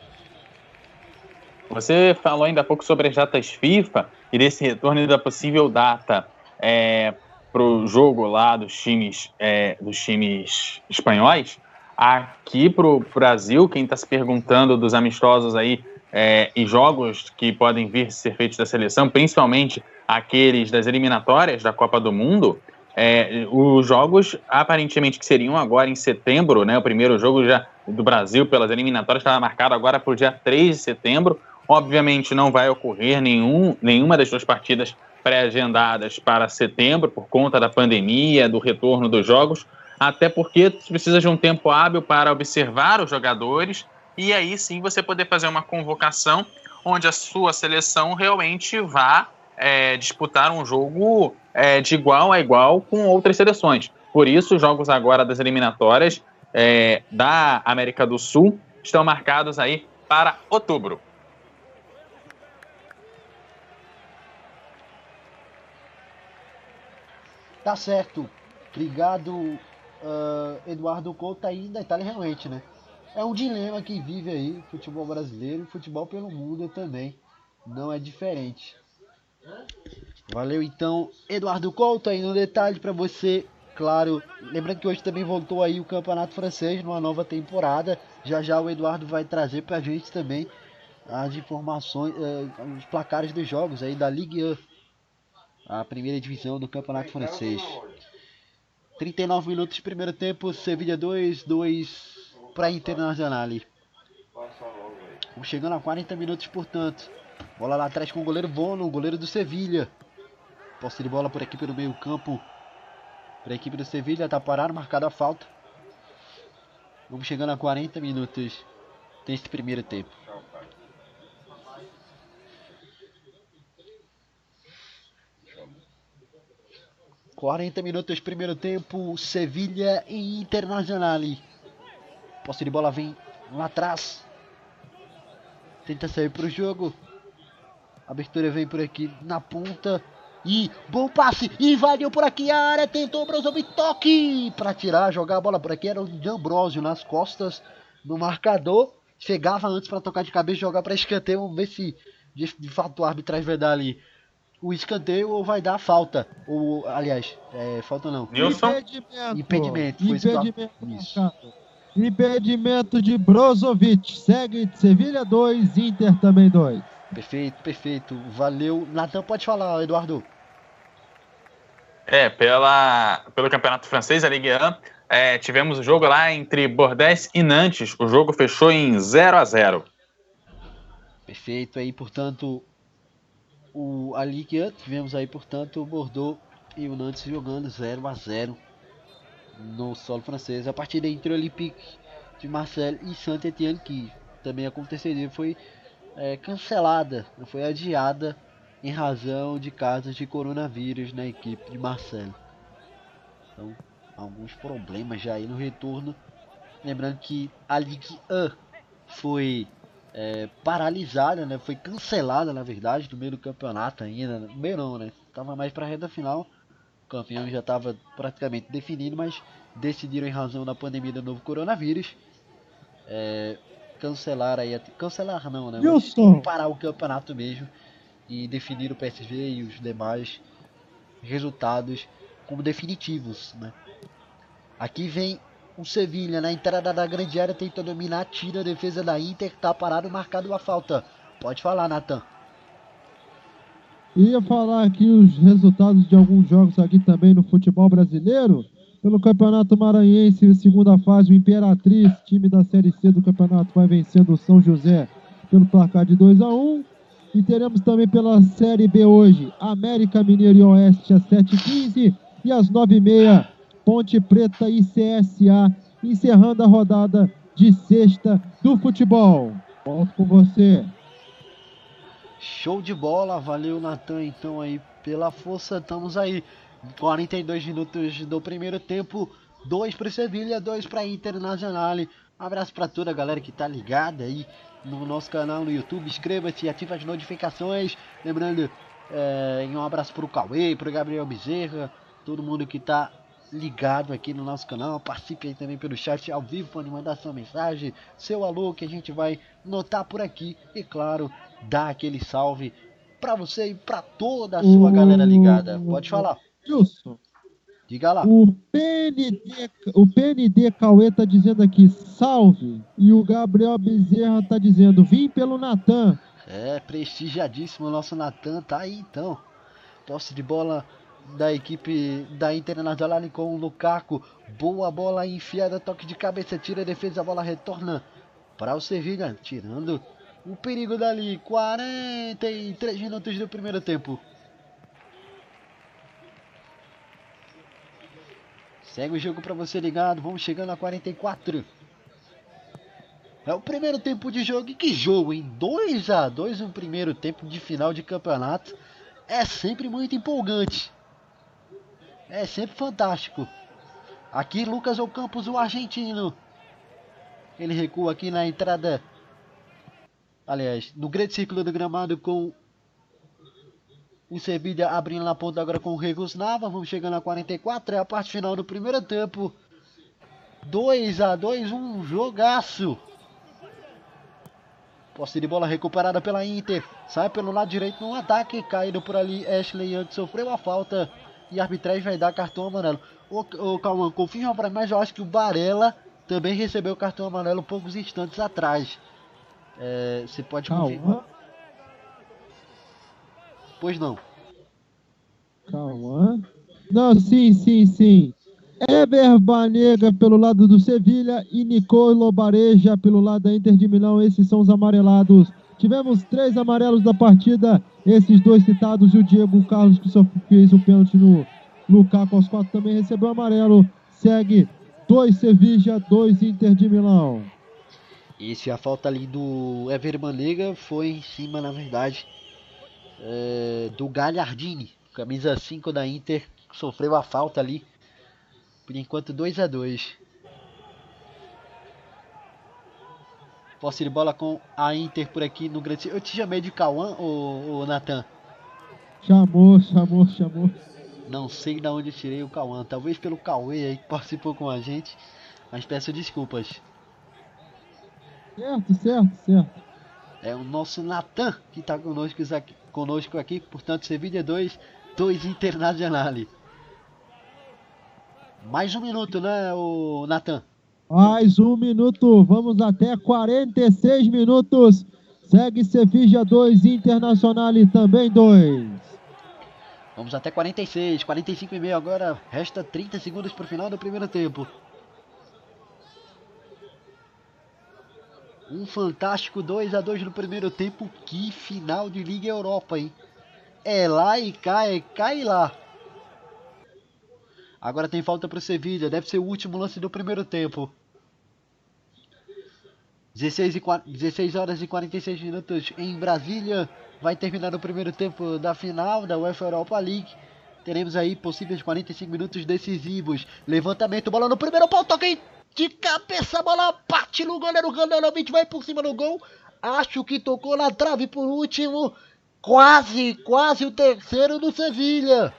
Você falou ainda há pouco sobre as datas FIFA e desse retorno da possível data é, para o jogo lá dos times, é, dos times espanhóis. Aqui para o Brasil, quem está se perguntando dos amistosos aí é, e jogos que podem vir ser feitos da seleção, principalmente aqueles das eliminatórias da Copa do Mundo, é, os jogos aparentemente que seriam agora em setembro, né? O primeiro jogo já do Brasil pelas eliminatórias estava marcado agora para o dia 3 de setembro. Obviamente não vai ocorrer nenhum, nenhuma das duas partidas pré-agendadas para setembro por conta da pandemia, do retorno dos jogos, até porque precisa de um tempo hábil para observar os jogadores e aí sim você poder fazer uma convocação onde a sua seleção realmente vá é, disputar um jogo é, de igual a igual com outras seleções. Por isso, os jogos agora das eliminatórias é, da América do Sul estão marcados aí para outubro. Tá certo. Obrigado, uh, Eduardo Couto, aí Itália realmente, né? É um dilema que vive aí futebol brasileiro e futebol pelo mundo também. Não é diferente. Valeu então, Eduardo Couto aí no detalhe para você claro, lembrando que hoje também voltou aí o Campeonato Francês numa nova temporada. Já já o Eduardo vai trazer pra gente também as informações, eh, os placares dos jogos aí da Ligue 1, a primeira divisão do Campeonato Francês. 39 minutos primeiro tempo, Sevilha 2, 2 para Internacional. Chegando a 40 minutos, portanto. Bola lá atrás com o goleiro Bono, o goleiro do Sevilha. Posse de bola por aqui pelo meio campo para a equipe do Sevilha, tá parado, marcada a falta. Vamos chegando a 40 minutos. desse primeiro tempo. Quarenta minutos primeiro tempo, Sevilha e Internacional. Posse de bola vem lá atrás. Tenta sair para o jogo. Abertura vem por aqui na ponta. E bom passe, invadiu por aqui a área, tentou Brozovic, toque para tirar, jogar a bola por aqui, era o de Ambrosio nas costas do marcador, chegava antes para tocar de cabeça, jogar para escanteio, vamos ver se de, fato o arbitragem vai dar ali o escanteio ou vai dar falta, ou aliás, é, falta não. Nilson? Impedimento. Impedimento, Impedimento, isso. Impedimento de Brozovic, segue Sevilha 2, Inter também 2. Perfeito, perfeito. Valeu. Natan, pode falar, Eduardo. É, pela, pelo Campeonato Francês, a Ligue 1, é, tivemos o jogo lá entre Bordeaux e Nantes. O jogo fechou em 0 a 0 Perfeito. Aí, portanto, o, a Ligue 1, tivemos aí, portanto, o Bordeaux e o Nantes jogando 0 a 0 no solo francês. A partida entre o Olympique de Marseille e Saint-Étienne, que também aconteceria, foi é, cancelada, foi adiada em razão de casos de coronavírus na equipe de Marcelo. Então, alguns problemas já aí no retorno. Lembrando que a Ligue 1 foi é, paralisada, né? Foi cancelada, na verdade, no meio do campeonato ainda. No meio não, né? Tava mais para a reta final. O campeão já estava praticamente definido, mas decidiram em razão da pandemia do novo coronavírus. É, cancelar aí, cancelar não, né? Mas parar o campeonato mesmo e definir o PSG e os demais resultados como definitivos, né? Aqui vem o Sevilha na entrada da grande área tenta dominar, tira a defesa da Inter, tá parado, marcado uma falta. Pode falar, Nathan. Ia falar aqui os resultados de alguns jogos aqui também no futebol brasileiro. Pelo Campeonato Maranhense, segunda fase, o Imperatriz, time da Série C do campeonato, vai vencendo o São José pelo placar de 2 a 1 E teremos também pela Série B hoje, América Mineiro e Oeste às 7h15 e às 9h30, Ponte Preta e CSA, encerrando a rodada de sexta do futebol. Volto com você. Show de bola, valeu Natan então aí pela força, estamos aí 42 minutos do primeiro tempo, 2 para Sevilha, 2 para Internacional. Um abraço para toda a galera que tá ligada aí no nosso canal no YouTube. Inscreva-se, ative as notificações. Lembrando, é, um abraço para o Cauê, para o Gabriel Bezerra, todo mundo que tá ligado aqui no nosso canal. Participe aí também pelo chat ao vivo, pode mandar sua mensagem, seu alô que a gente vai notar por aqui. E claro, dar aquele salve para você e para toda a sua galera ligada. Pode falar. Wilson. Diga lá. O PND, o PND Cauê tá dizendo aqui, salve. E o Gabriel Bezerra tá dizendo, vim pelo Natan. É, prestigiadíssimo o nosso Natan, tá aí então. Posse de bola da equipe da Internacional com o Lukaku. Boa bola enfiada, toque de cabeça, tira a defesa, a bola retorna para o Sevilla, tirando o perigo dali. 43 minutos do primeiro tempo. Segue o jogo para você ligado. Vamos chegando a 44. É o primeiro tempo de jogo. E que jogo, hein? 2 a 2 no primeiro tempo de final de campeonato. É sempre muito empolgante. É sempre fantástico. Aqui Lucas Ocampos, o argentino. Ele recua aqui na entrada. Aliás, no grande círculo do gramado com o Sevilha abrindo na ponta agora com o Regus Nava. Vamos chegando a 44. É a parte final do primeiro tempo. 2 a 2 um jogaço. Posse de bola recuperada pela Inter. Sai pelo lado direito no ataque. Caído por ali. Ashley Young sofreu a falta. E a arbitragem vai dar cartão amarelo. Ô, ô Calma, confirma para mim, mas eu acho que o Barella também recebeu o cartão amarelo poucos instantes atrás. É, você pode confirmar. Pois não. Calma. Não, sim, sim, sim. Eber Banega pelo lado do Sevilha e Nicolo Bareja pelo lado da Inter de Milão. Esses são os amarelados. Tivemos três amarelos da partida. Esses dois citados e o Diego Carlos que só fez o pênalti no Lukaku aos quatro também recebeu amarelo. Segue dois Sevilla, dois Inter de Milão. Esse a falta ali do Ever Banega foi em cima, na verdade, é, do Galhardini, camisa 5 da Inter, sofreu a falta ali. Por enquanto 2 a 2 Posse de bola com a Inter por aqui no Grande. Eu te chamei de Cauã ou, Natan? Chamou, chamou, chamou. Não sei de onde tirei o Cauã. Talvez pelo Cauê aí que participou com a gente. Mas peço desculpas. Certo, certo, certo. É o nosso Natan que está conosco, conosco aqui. Portanto, Sevilha 2, 2 Internacional. Mais um minuto, né, o Natan? Mais um minuto, vamos até 46 minutos. Segue Sevilla 2, Internacional também 2. Vamos até 46, 45 e meio agora. Resta 30 segundos para o final do primeiro tempo. Um fantástico 2 a 2 no primeiro tempo. Que final de Liga Europa, hein? É lá e cá, é cá e lá. Agora tem falta para o Sevilla. Deve ser o último lance do primeiro tempo. 16, e 16 horas e 46 minutos em Brasília. Vai terminar o primeiro tempo da final da UEFA Europa League. Teremos aí possíveis 45 minutos decisivos. Levantamento, bola no primeiro pau, toca de cabeça, bola bate no goleiro. Gandanovic vai por cima do gol. Acho que tocou na trave por último. Quase, quase o terceiro do Sevilha.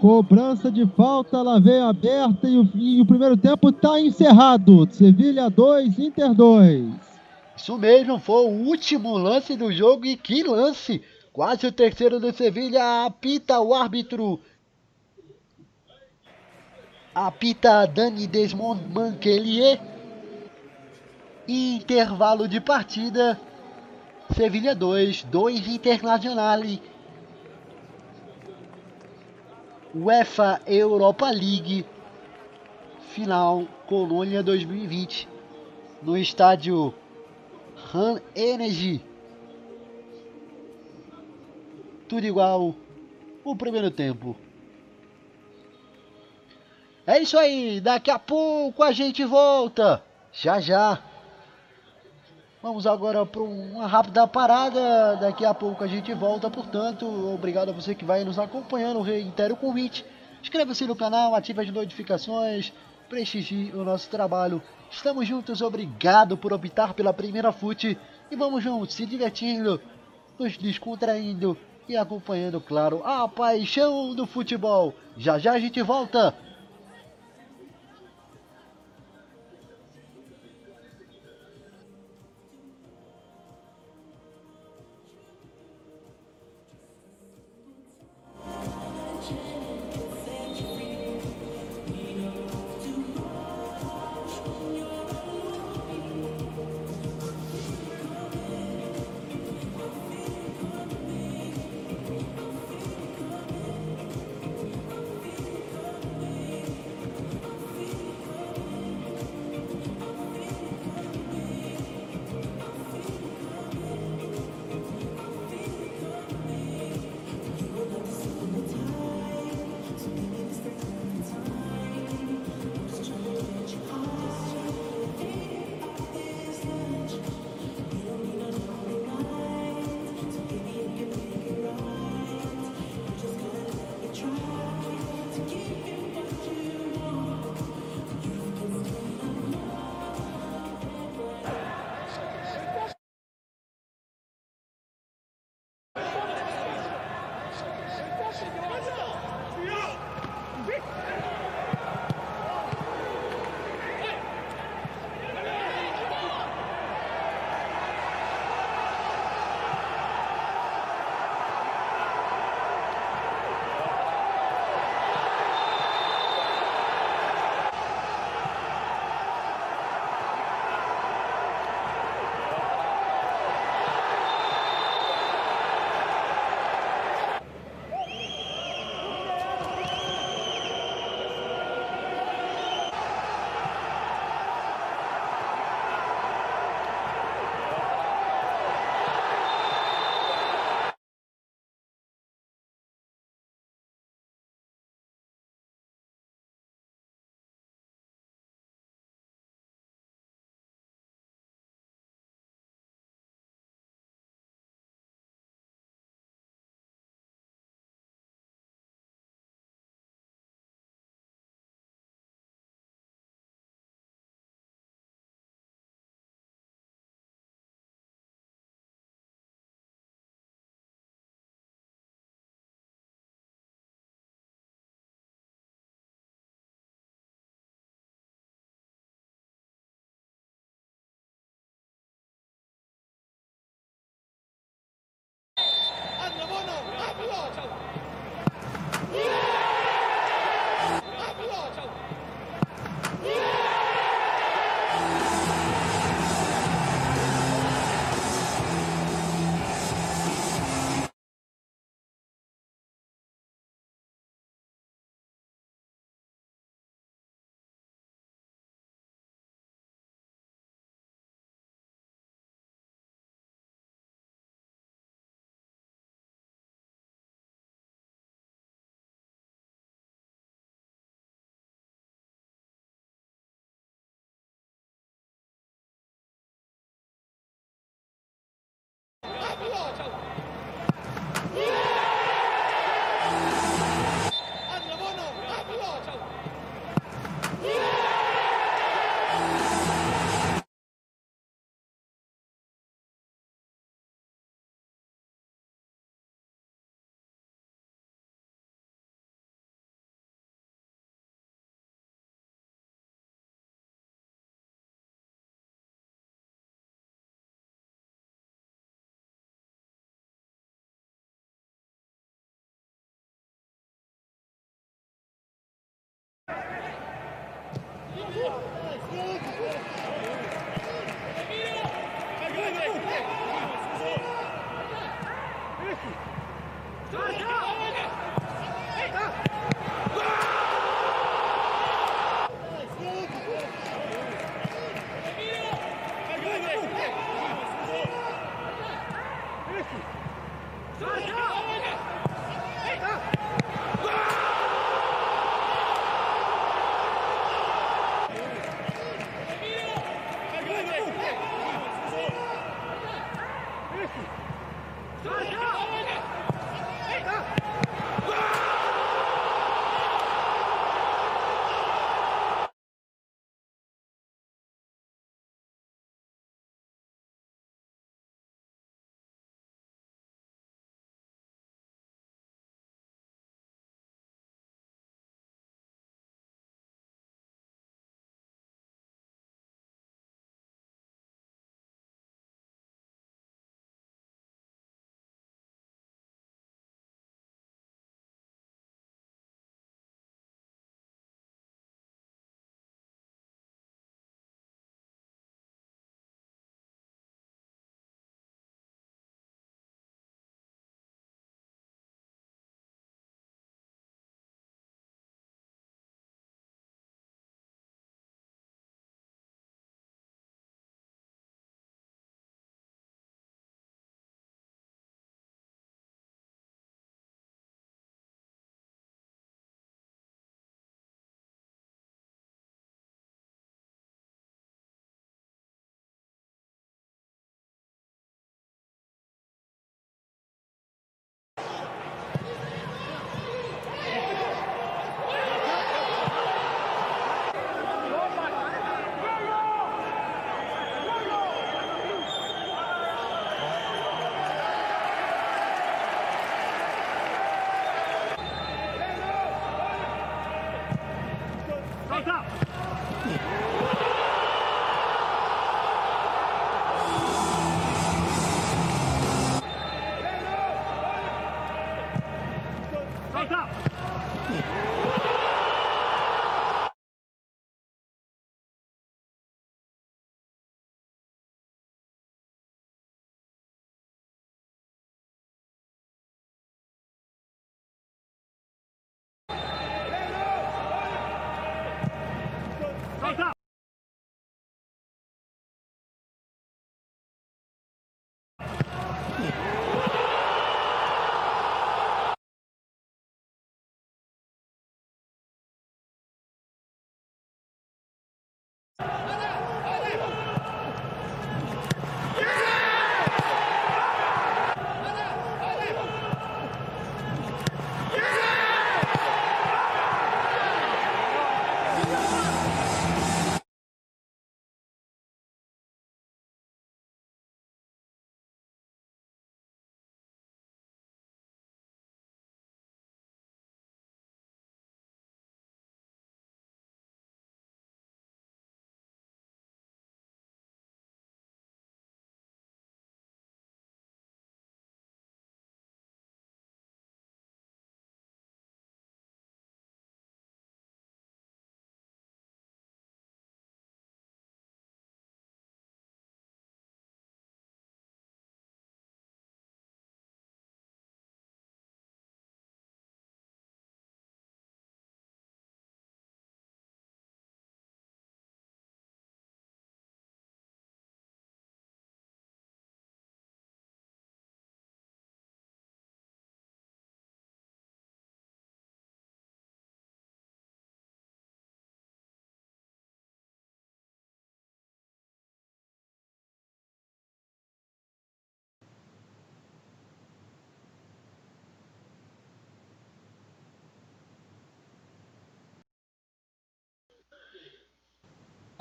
Cobrança de falta, ela veio aberta e o, e o primeiro tempo está encerrado. Sevilha 2, Inter 2. Isso mesmo, foi o último lance do jogo e que lance! Quase o terceiro do Sevilha, apita o árbitro. Apita Dani Desmond Manquelier. Intervalo de partida. Sevilha 2, 2 Internazionale UEFA Europa League final Colônia 2020 no estádio Han Energy. Tudo igual o primeiro tempo. É isso aí, daqui a pouco a gente volta. Já já. Vamos agora para uma rápida parada. Daqui a pouco a gente volta. Portanto, obrigado a você que vai nos acompanhando. Reitero o convite. Inscreva-se no canal, ative as notificações, prestigie o nosso trabalho. Estamos juntos, obrigado por optar pela primeira FUT. E vamos juntos, se divertindo, nos descontraindo e acompanhando, claro, a paixão do futebol. Já já a gente volta. Go, go, go!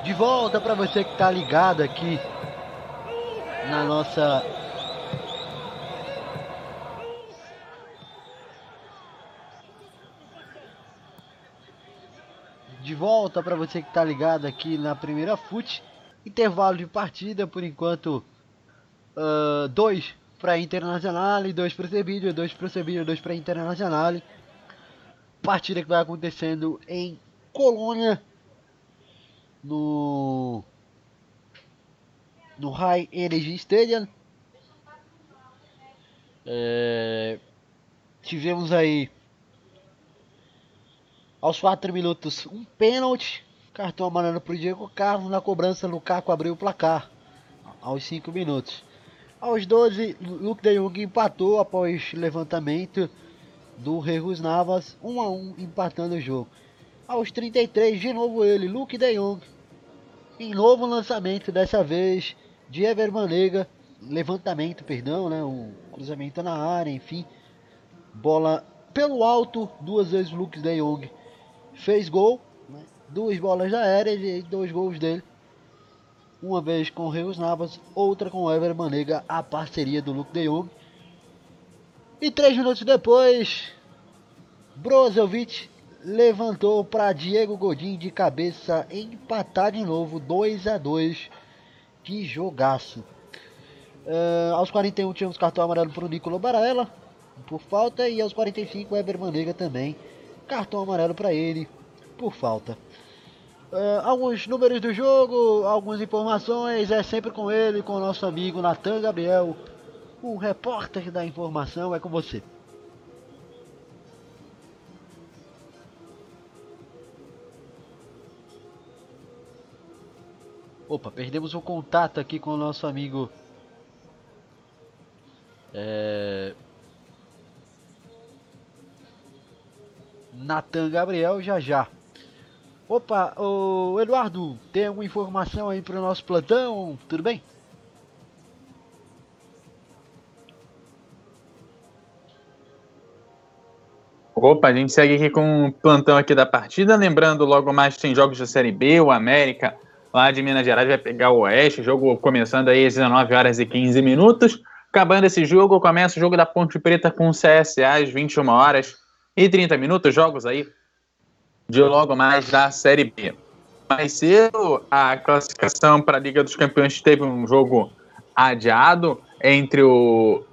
De volta para você que tá ligado aqui na nossa De volta para você que tá ligado aqui na primeira fute. Intervalo de partida por enquanto uh, dois para Internacional dois para Sevilha, dois para Sevilha, dois para Internacional. Partida que vai acontecendo em Colônia no no High Energy Stadium. É, tivemos aí aos 4 minutos um pênalti, cartão amarelo para o Diego Carlos na cobrança Lukaku abriu o placar aos 5 minutos. Aos 12, Luke de Jong empatou após levantamento do Regus Navas, 1 a 1 empatando o jogo. Aos 33, de novo ele, Luke de Jong, em novo lançamento, dessa vez de Ever Manega, levantamento, perdão, né, um cruzamento na área, enfim. Bola pelo alto, duas vezes Luke de Jong. Fez gol, né, duas bolas da área e dois gols dele. Uma vez com o Reus Navas, outra com o Ever Manega, a parceria do Luke de Jong. E três minutos depois, Brozovic levantou para Diego Godin de cabeça empatar de novo 2 a 2 Que jogaço! Uh, aos 41 tínhamos cartão amarelo para o Nicolo Barella por falta e aos 45 o Ever Manega também cartão amarelo para ele por falta. Uh, alguns números do jogo, algumas informações, é sempre com ele, com o nosso amigo Natan Gabriel, o repórter da informação, é com você. Opa, perdemos o contato aqui com o nosso amigo. É... Natan Gabriel, já já. Opa, o Eduardo, tem alguma informação aí para o nosso plantão? Tudo bem? Opa, a gente segue aqui com o plantão aqui da partida. Lembrando, logo mais tem jogos da Série B, o América lá de Minas Gerais vai pegar o Oeste, jogo começando aí às 19 horas e 15 minutos. Acabando esse jogo, começa o jogo da Ponte Preta com o CSA às 21 horas e 30 minutos. Jogos aí de logo mais da Série B. Mais cedo, a classificação para a Liga dos Campeões teve um jogo adiado entre o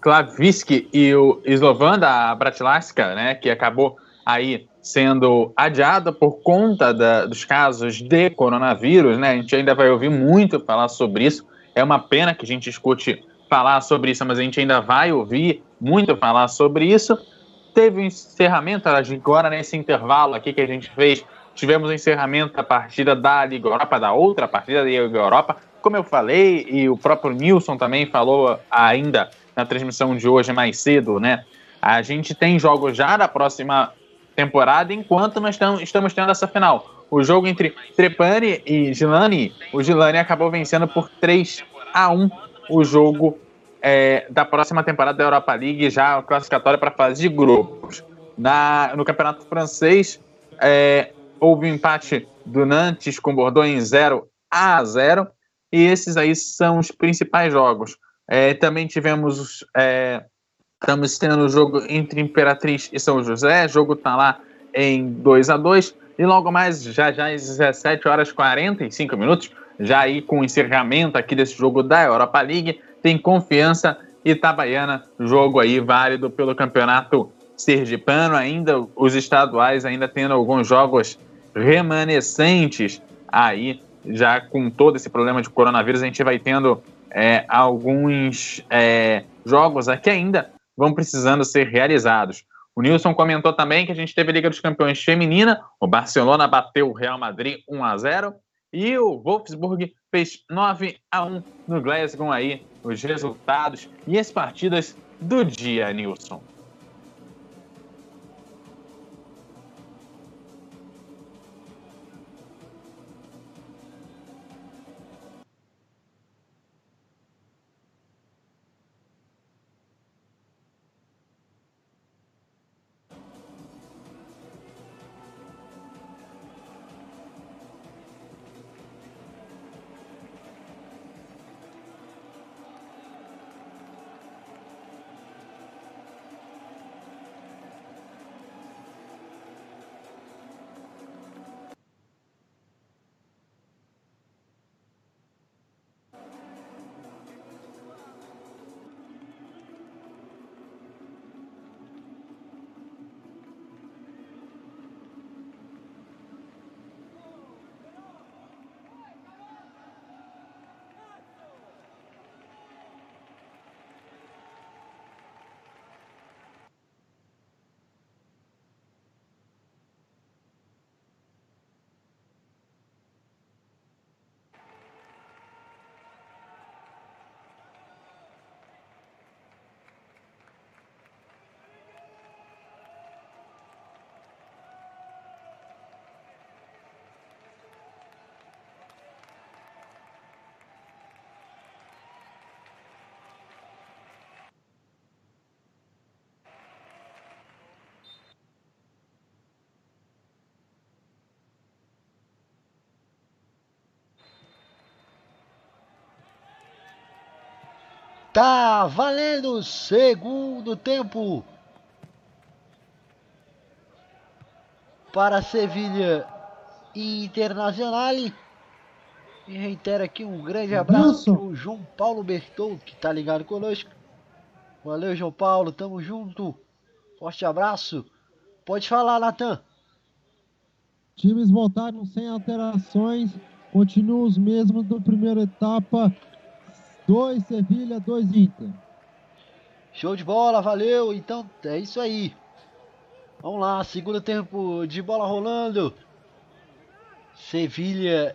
Klaviski e o Slovan da Bratislava, né, que acabou aí sendo adiado por conta da, dos casos de coronavírus, né? A gente ainda vai ouvir muito falar sobre isso. É uma pena que a gente escute falar sobre isso, mas a gente ainda vai ouvir muito falar sobre isso teve um encerramento agora nesse intervalo aqui que a gente fez. Tivemos o um encerramento da partida da Liga Europa, da outra partida da Liga Europa. Como eu falei, e o próprio Nilson também falou ainda na transmissão de hoje mais cedo, né? A gente tem jogos já da próxima temporada, enquanto nós estamos tendo essa final. O jogo entre Trepani e Gilani, o Gilani acabou vencendo por 3 a 1 o jogo é, da próxima temporada da Europa League, já classificatória para a fase de grupos. Na, no Campeonato Francês, é, houve um empate do Nantes com Bordeaux em 0 a 0 e esses aí são os principais jogos. É, também tivemos, é, estamos tendo o jogo entre Imperatriz e São José, o jogo está lá em 2 a 2 e logo mais, já já às 17 horas 45 minutos, já aí com o encerramento aqui desse jogo da Europa League, tem confiança Itabaiana, jogo aí válido pelo campeonato sergipano, ainda os estaduais ainda tendo alguns jogos remanescentes. Aí, já com todo esse problema de coronavírus, a gente vai tendo é, alguns é, jogos aqui ainda vão precisando ser realizados. O Nilson comentou também que a gente teve a Liga dos Campeões feminina, o Barcelona bateu o Real Madrid 1 a 0 e o Wolfsburg fez 9 a 1 no Glasgow aí, os resultados e as partidas do dia, Nilson. Tá valendo segundo tempo para Sevilha Internacional. E reitero aqui um grande abraço para o João Paulo Bertol, que tá ligado conosco. Valeu, João Paulo, tamo junto. Forte abraço. Pode falar, Natan. Times voltaram sem alterações, continuam os mesmos da primeira etapa. Dois Sevilha, dois Inter. Show de bola, valeu. Então é isso aí. Vamos lá, segundo tempo de bola rolando. Sevilha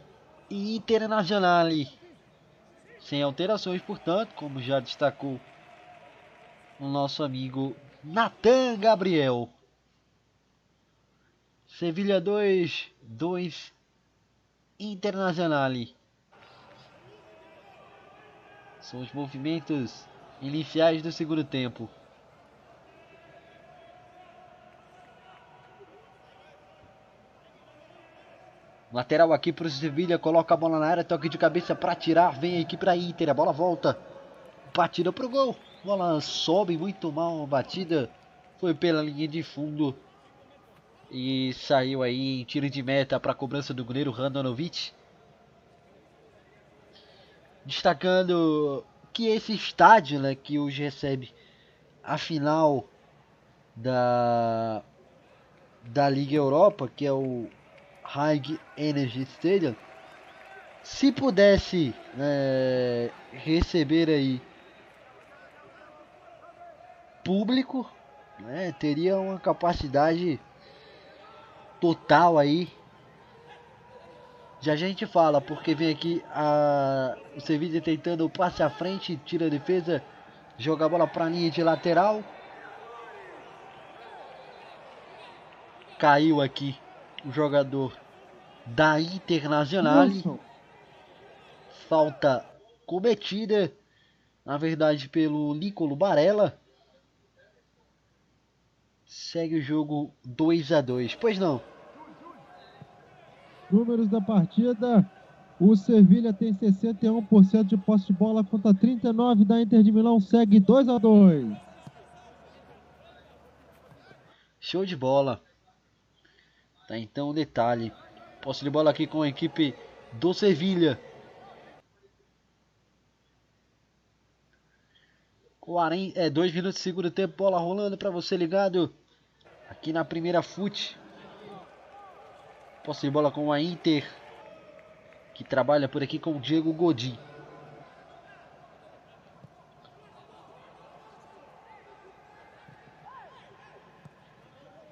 e Internacional. Sem alterações, portanto, como já destacou o nosso amigo Natan Gabriel. Sevilha 2, 2 Internacional. São os movimentos iniciais do segundo tempo. Lateral aqui para o Sevilha, coloca a bola na área, toque de cabeça para tirar, vem aqui para Inter, a bola volta. Batida para o gol, bola sobe muito mal, batida foi pela linha de fundo e saiu aí em tiro de meta para a cobrança do goleiro Randonovic. Destacando que esse estádio né, que hoje recebe a final da, da Liga Europa, que é o High Energy Stadium, se pudesse é, receber aí público, né, teria uma capacidade total aí. Já a gente fala, porque vem aqui a, o Sevilla tentando o passe à frente, tira a defesa, joga a bola para a linha de lateral. Caiu aqui o jogador da Internacional. Falta cometida, na verdade, pelo Nicolo Barella. Segue o jogo 2 a 2 Pois não. Números da partida. O Sevilha tem 61% de posse de bola contra 39 da Inter de Milão. Segue 2 a 2 Show de bola. Tá, então um detalhe. Posse de bola aqui com a equipe do Sevilha. 40, é, 2 minutos de segundo tempo, bola rolando para você ligado aqui na primeira fute. Posse de bola com a Inter, que trabalha por aqui com o Diego Godin.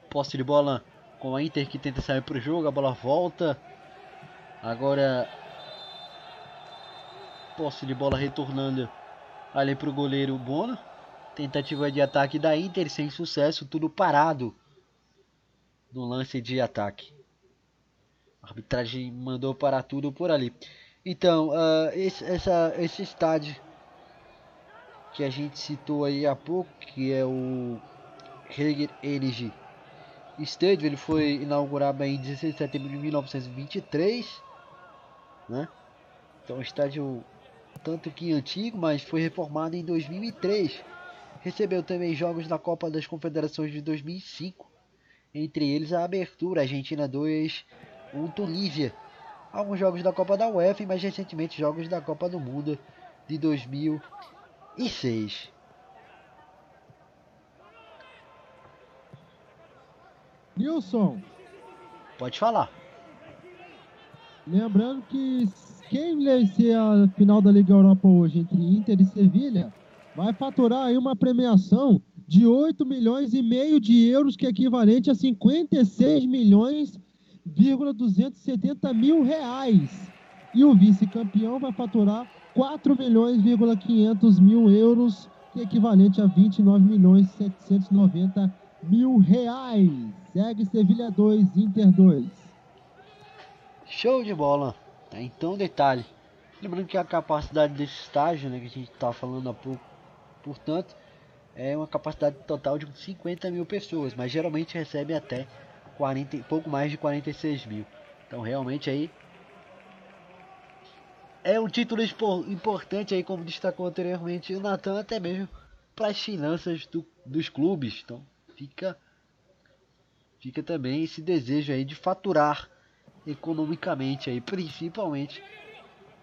Posse de bola com a Inter que tenta sair para o jogo, a bola volta. Agora posse de bola retornando ali para o goleiro Bono. Tentativa de ataque da Inter sem sucesso, tudo parado no lance de ataque. Arbitragem mandou parar tudo por ali. Então, uh, esse, essa, esse estádio que a gente citou aí há pouco, que é o Heger Energy Stadium ele foi inaugurado em 16 de setembro de 1923, né? Então um estádio tanto que antigo, mas foi reformado em 2003. Recebeu também jogos da Copa das Confederações de 2005, entre eles a abertura Argentina 2, 1 Tunísia. Alguns jogos da Copa da UEFA e mais recentemente jogos da Copa do Mundo de 2006. Nilson. Pode falar. Lembrando que quem vencer a final da Liga Europa hoje entre Inter e Sevilha vai faturar aí uma premiação de 8 milhões e meio de euros, que é equivalente a 56 milhões, 270 mil reais. E o vice-campeão vai faturar 4 milhões, 500 mil euros, que é equivalente a 29 milhões 790 mil reais. Segue Sevilha 2, Inter 2. Show de bola. Tá, então, detalhe. Lembrando que a capacidade desse estágio, né, que a gente está falando há pouco, portanto, é uma capacidade total de 50 mil pessoas, mas geralmente recebe até 40, pouco mais de 46 mil. Então, realmente aí é um título importante aí, como destacou anteriormente o Natan, até mesmo para as finanças do, dos clubes. Então fica, fica também esse desejo aí de faturar economicamente aí, principalmente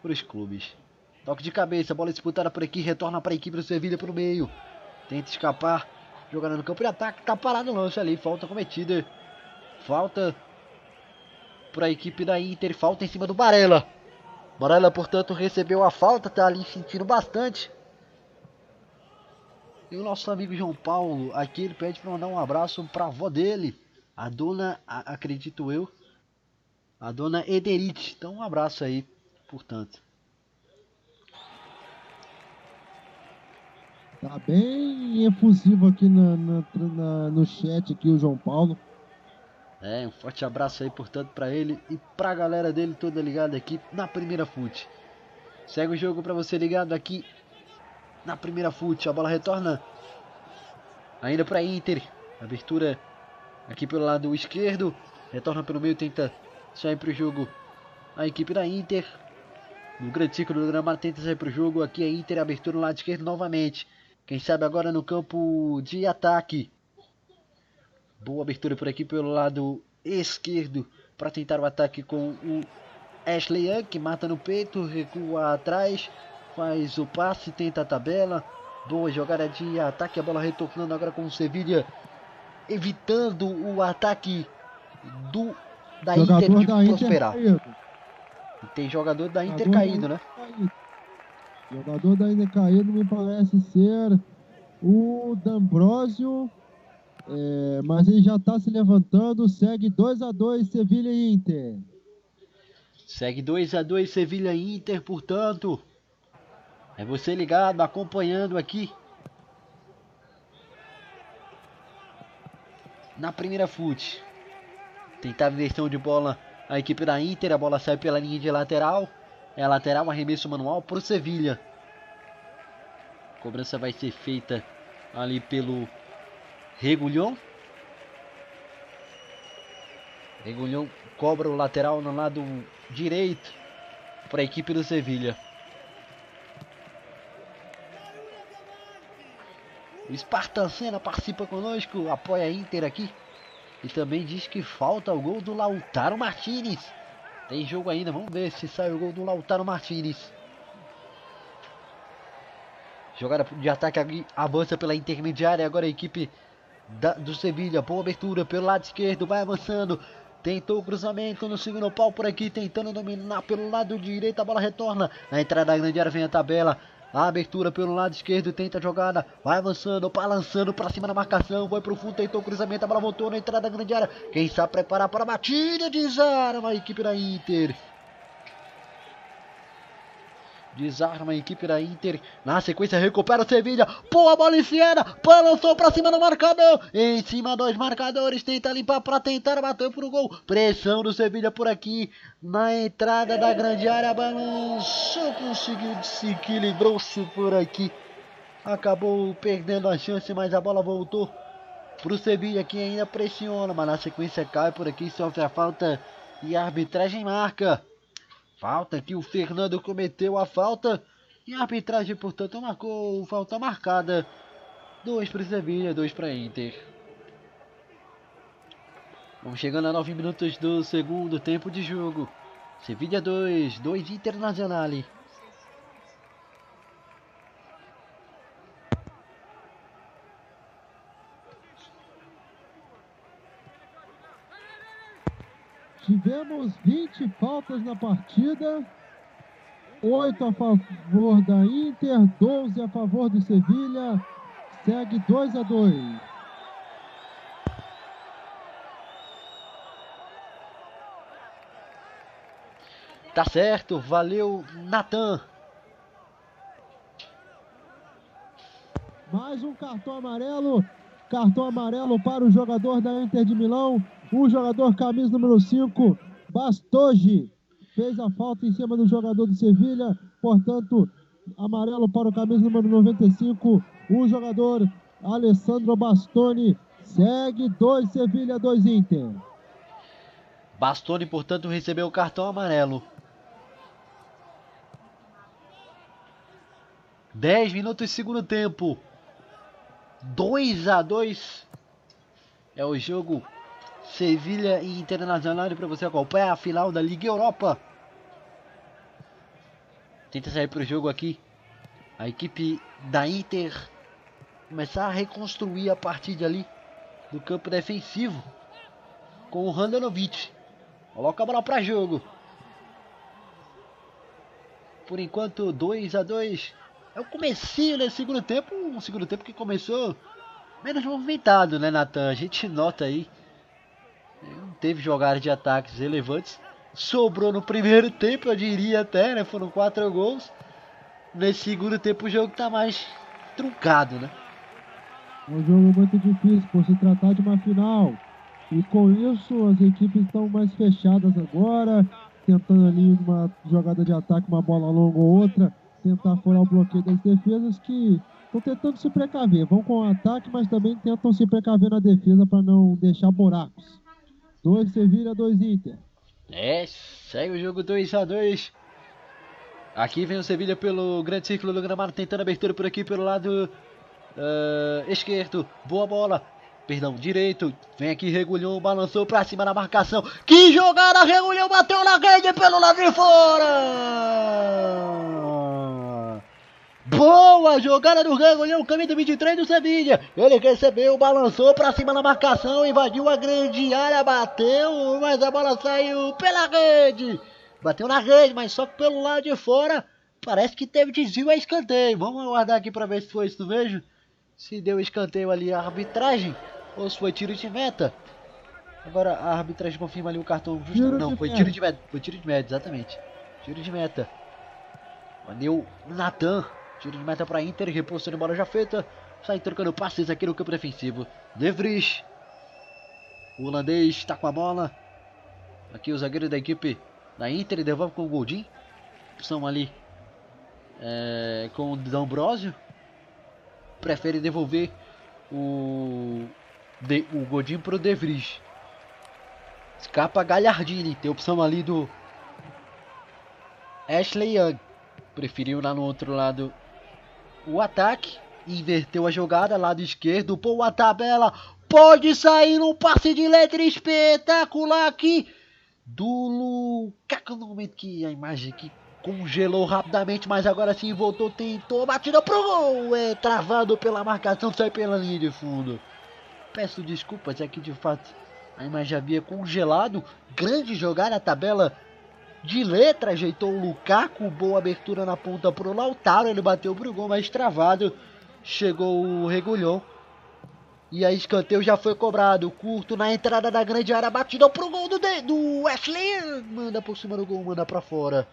para os clubes. Toque de cabeça, bola disputada por aqui, retorna para a equipe do Sevilha para o meio. Tenta escapar, jogando no campo de ataque, tá parado no lance ali, falta cometida. Falta para a equipe da Inter, falta em cima do Barella. Barella, portanto, recebeu a falta, tá ali sentindo bastante. E o nosso amigo João Paulo, aqui ele pede para mandar um abraço para a avó dele, a dona, a, acredito eu, a dona Ederite. Então um abraço aí, portanto. Tá bem efusivo aqui na, na, na, no chat aqui o João Paulo. É, um forte abraço aí, portanto, para ele e pra galera dele toda ligada aqui na primeira fute. Segue o jogo para você ligado aqui na primeira fute. A bola retorna ainda para Inter. Abertura aqui pelo lado esquerdo. Retorna pelo meio, tenta sair para o jogo a equipe da Inter. No grande círculo do gramado tenta sair para o jogo. Aqui a Inter, abertura no lado esquerdo novamente. Quem sabe agora no campo de ataque. Boa abertura por aqui pelo lado esquerdo para tentar o ataque com o Ashley Young, que mata no peito, recua atrás, faz o passe, tenta a tabela. Boa jogada de ataque, a bola retornando agora com o Sevilha, evitando o ataque do da jogador Inter de da prosperar. Inter tem jogador da Inter jogador caído, né? Caído. Jogador da Inter caído me parece ser o D'Ambrosio é, mas ele já está se levantando. Segue 2 a 2 Sevilha e Inter. Segue 2 a 2 Sevilha e Inter, portanto. É você ligado, acompanhando aqui. Na primeira fute. Tentava inversão de bola a equipe da Inter. A bola sai pela linha de lateral. É lateral, arremesso manual para o Sevilha. Cobrança vai ser feita ali pelo Regulhão. Regulhão cobra o lateral no lado direito para a equipe do Sevilha. O Spartan Senna participa conosco, apoia a Inter aqui. E também diz que falta o gol do Lautaro Martinez. Tem jogo ainda, vamos ver se sai o gol do Lautaro Martinez. Jogada de ataque avança pela intermediária. Agora a equipe da, do Sevilha. Boa abertura pelo lado esquerdo, vai avançando. Tentou o cruzamento no segundo pau por aqui, tentando dominar pelo lado direito. A bola retorna. Na entrada da grande área vem a tabela. A abertura pelo lado esquerdo, tenta a jogada, vai avançando, balançando para cima da marcação, foi pro fundo, tentou o cruzamento, a bola voltou na entrada da grande área. Quem sabe preparar para a batida, desarma a equipe da Inter. Desarma a equipe da Inter. Na sequência recupera o Sevilha. Pô, a bola enfiada. Balançou pra cima do marcador. Em cima dos marcadores. Tenta limpar pra tentar bater pro gol. Pressão do Sevilha por aqui. Na entrada da grande área. Balançou. Conseguiu se equilibrou-se por aqui. Acabou perdendo a chance, mas a bola voltou pro Sevilha que ainda pressiona. Mas na sequência cai por aqui. Sofre a falta. E a arbitragem marca. Falta que o Fernando cometeu a falta. E a arbitragem, portanto, marcou falta marcada. Dois para Sevilha, dois para Inter. Vamos chegando a 9 minutos do segundo tempo de jogo. Sevilha 2, 2 Internazionale. Tivemos 20 faltas na partida, 8 a favor da Inter, 12 a favor do Sevilha, segue 2 a 2. Tá certo, valeu Natan. Mais um cartão amarelo, cartão amarelo para o jogador da Inter de Milão, o jogador camisa número 5, Bastogi, fez a falta em cima do jogador do Sevilha. Portanto, amarelo para o camisa número 95, o jogador Alessandro Bastoni. Segue 2 Sevilha, 2 Inter. Bastoni, portanto, recebeu o cartão amarelo. 10 minutos segundo tempo. 2 a 2 é o jogo Sevilha e Internacional para você acompanhar a final da Liga Europa. Tenta sair para o jogo aqui. A equipe da Inter começar a reconstruir a partir ali do campo defensivo com o Handanovic. Coloca a bola para jogo. Por enquanto 2 a 2 É o comecinho desse segundo tempo, um segundo tempo que começou menos movimentado, né, Natan? A gente nota aí. Não teve jogadas de ataques relevantes. Sobrou no primeiro tempo, eu diria até, né? Foram quatro gols. Nesse segundo tempo o jogo tá mais truncado, né? É um jogo muito difícil por se tratar de uma final. E com isso as equipes estão mais fechadas agora, tentando ali uma jogada de ataque, uma bola longa ou outra, tentar furar o bloqueio das defesas que estão tentando se precaver. Vão com o ataque, mas também tentam se precaver na defesa para não deixar buracos. Dois Sevilha, dois Inter. É, segue o jogo 2 a 2 Aqui vem o Sevilha pelo grande círculo do gramado, tentando abertura por aqui pelo lado uh, esquerdo. Boa bola. Perdão, direito. Vem aqui, Regulhão, balançou pra cima na marcação. Que jogada, Regulhão bateu na rede pelo lado de fora. Boa jogada do Regulhão, caminho do 23 do Sevilha. Ele recebeu, balançou pra cima na marcação, invadiu a grande área, bateu, mas a bola saiu pela rede. Bateu na rede, mas só pelo lado de fora. Parece que teve desvio a escanteio. Vamos aguardar aqui para ver se foi isso mesmo. Se deu escanteio ali a arbitragem ou foi tiro de meta. Agora a arbitragem confirma ali o cartão justo. Tiro Não, foi tiro de meta. Foi tiro de meta, exatamente. Tiro de meta. Deu Natan. Tiro de meta para Inter. Repulsão de bola já feita. Sai trocando passes aqui no campo defensivo. De Vries. O holandês está com a bola. Aqui o zagueiro da equipe da Inter devolve com o Goldin. Opção ali é, com o D'Ambrosio. Prefere devolver o, de, o Godin pro De Vries. Escapa Galhardini. Tem opção ali do Ashley Young. Preferiu lá no outro lado o ataque. Inverteu a jogada, lado esquerdo. Pô, a tabela. Pode sair um passe de letra espetacular aqui do Lukaku no momento que a imagem que congelou rapidamente, mas agora sim voltou, tentou, batida pro gol, é travado pela marcação, sai pela linha de fundo. Peço desculpas, é que de fato a imagem havia congelado, grande jogada, a tabela de letra ajeitou o Lukaku, boa abertura na ponta pro Lautaro, ele bateu pro gol, mas travado, chegou o Regulhão. E a escanteio já foi cobrado. Curto na entrada da grande área. Batida pro gol do, do Ashley. Manda por cima do gol, manda pra fora.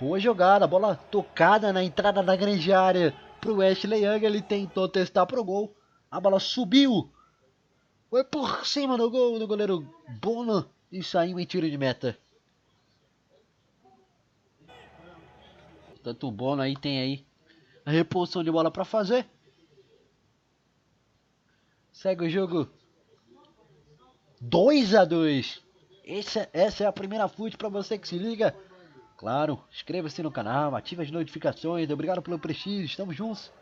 Boa jogada. Bola tocada na entrada da grande área pro Ashley Young. Ele tentou testar pro gol. A bola subiu. Foi por cima do gol do goleiro Bono. E saiu em tiro de meta. Tanto o Bono aí tem aí a reposição de bola para fazer. Segue o jogo. 2 a 2 essa, essa é a primeira fute para você que se liga. Claro, inscreva-se no canal, ative as notificações. Obrigado pelo prestígio, estamos juntos.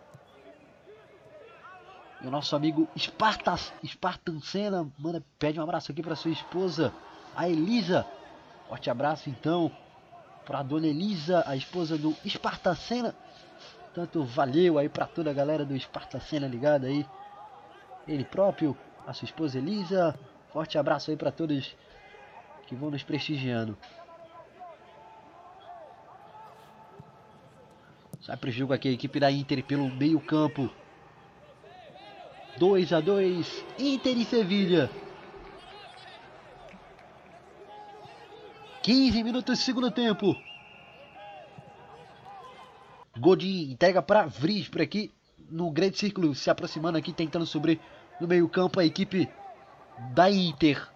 E o nosso amigo Spartas, Spartan Senna manda, pede um abraço aqui para sua esposa, a Elisa. Forte abraço então para dona Elisa, a esposa do Spartan Senna. Tanto valeu aí para toda a galera do Spartan Senna ligada aí ele próprio, a sua esposa Elisa. Forte abraço aí para todos que vão nos prestigiando. Sai pro jogo aqui a equipe da Inter pelo meio campo. 2 a 2 Inter e Sevilha. 15 minutos de segundo tempo. Godin entrega para Vries por aqui no grande círculo se aproximando aqui tentando subir no meio-campo, a equipe da Inter.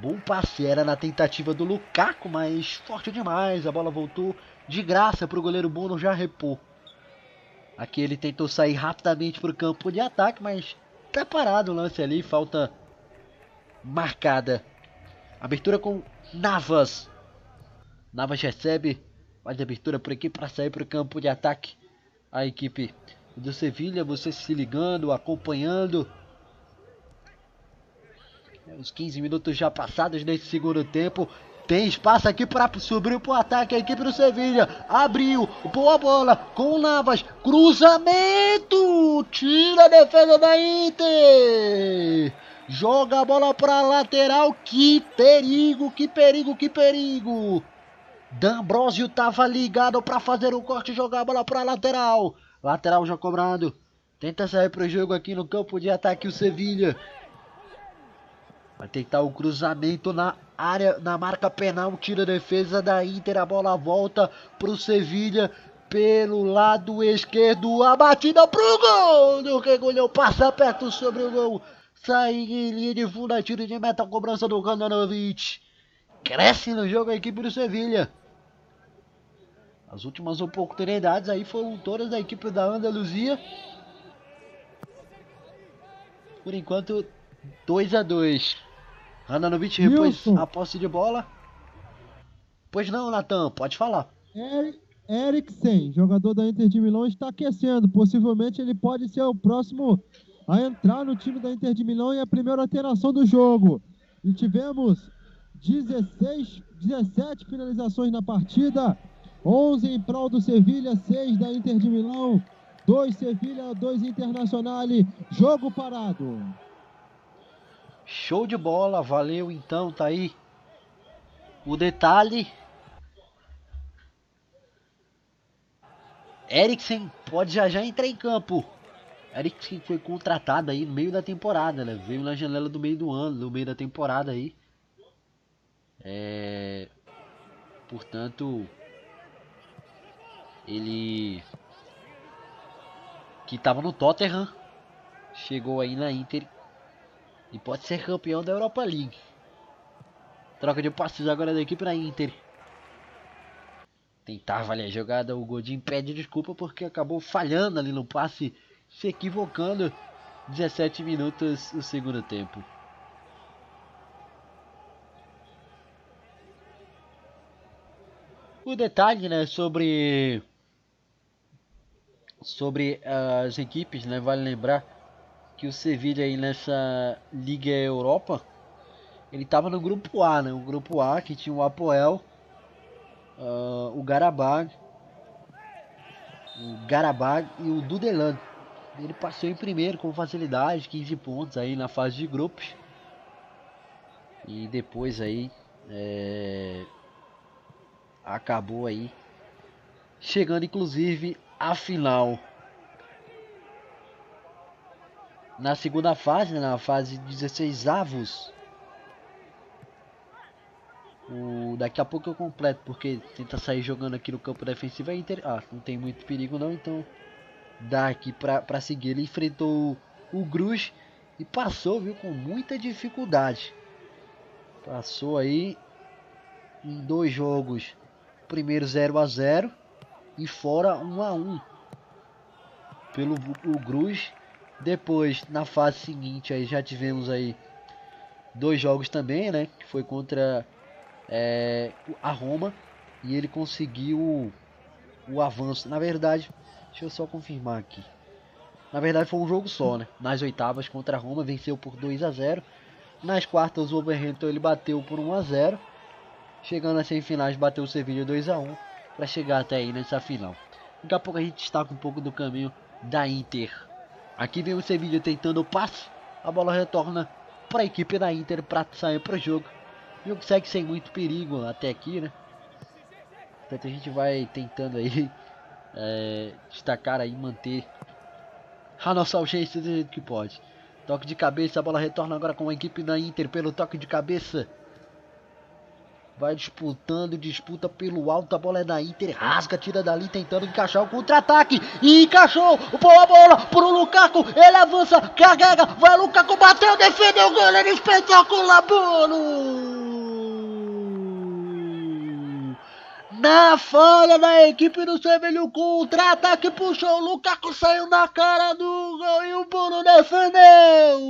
Bom passe, era na tentativa do Lukaku, mas forte demais. A bola voltou de graça para o goleiro Bono já repor. Aqui ele tentou sair rapidamente para o campo de ataque, mas preparado o lance ali, falta marcada. Abertura com Navas. Navas recebe, Mais abertura por aqui para sair para o campo de ataque. A equipe do Sevilha, você se ligando, acompanhando. É, os 15 minutos já passados nesse segundo tempo. Tem espaço aqui para subir o ataque a equipe do Sevilha. Abriu, boa bola com Navas. Cruzamento! Tira a defesa da Inter! Joga a bola para lateral. Que perigo, que perigo, que perigo! D'Ambrosio tava ligado para fazer o corte e jogar a bola para lateral. Lateral já cobrado. Tenta sair pro jogo aqui no campo de ataque o Sevilha. Vai tentar o cruzamento na área, na marca penal, tira a defesa da Inter, a bola volta pro Sevilha pelo lado esquerdo, a batida pro gol do Regulhão, passa perto sobre o gol, sai em linha de fundo, tiro de meta, cobrança do Kandanovic. Cresce no jogo a equipe do Sevilha. As últimas oportunidades aí foram todas da equipe da Andaluzia. Por enquanto, 2 a 2 Andanovic repôs a posse de bola. Pois não, Natan, pode falar. Eriksen, jogador da Inter de Milão, está aquecendo. Possivelmente ele pode ser o próximo a entrar no time da Inter de Milão e a primeira alteração do jogo. E tivemos 16, 17 finalizações na partida. 11 em prol do Sevilha, 6 da Inter de Milão, 2 Sevilha, 2 Internacional, jogo parado. Show de bola, valeu então, tá aí o detalhe. Eriksen pode já já entrar em campo. Eriksen foi contratado aí no meio da temporada, né? Veio na janela do meio do ano, no meio da temporada aí. É... Portanto, ele que estava no Tottenham, chegou aí na Inter e pode ser campeão da Europa League. Troca de passes agora da equipe na Inter. Tentava ali a jogada, o Godin pede desculpa porque acabou falhando ali no passe, se equivocando. 17 minutos o segundo tempo. O detalhe, né, sobre sobre as equipes, né? Vale lembrar que o Sevilla aí nessa Liga Europa, ele estava no grupo A, né? O grupo A que tinha o Apoel, uh, o Garabag, o Garabag e o Dudelan. Ele passou em primeiro com facilidade, 15 pontos aí na fase de grupos. E depois aí é, acabou aí chegando inclusive a final. Na segunda fase, né, na fase 16 avos. O, daqui a pouco eu completo, porque tenta sair jogando aqui no campo defensivo é inter... Ah, não tem muito perigo não, então dá aqui pra, pra seguir. Ele enfrentou o, o Gruz e passou, viu, com muita dificuldade. Passou aí em dois jogos. Primeiro 0 a 0 e fora 1 a 1 pelo o Cruz. Depois, na fase seguinte, aí já tivemos aí dois jogos também, né? Que foi contra é, a Roma e ele conseguiu o, o avanço. Na verdade, deixa eu só confirmar aqui. Na verdade, foi um jogo só, né? Nas oitavas contra a Roma, venceu por 2 a 0. Nas quartas, o Wolverhampton ele bateu por 1 a 0. Chegando às semifinais, bateu o Sevilla 2 a 1 para chegar até aí nessa final. Daqui a pouco a gente destaca um pouco do caminho da Inter. Aqui vem o Sevilla tentando o passe. A bola retorna para a equipe da Inter para sair para o jogo. O jogo segue sem muito perigo até aqui, né? Portanto a gente vai tentando aí é, destacar aí, manter a nossa audiência do jeito que pode. Toque de cabeça, a bola retorna agora com a equipe da Inter pelo toque de cabeça. Vai disputando, disputa pelo alto. A bola é da Inter. Rasga, tira dali, tentando encaixar o contra-ataque. E encaixou. Boa bola pro Lukaku. Ele avança, carrega. Vai Lukaku, bateu, defendeu o goleiro. Espetacular, bolo. Na falha da equipe do Sevilha, o contra-ataque puxou. O Lukaku saiu na cara do gol e o Bruno defendeu.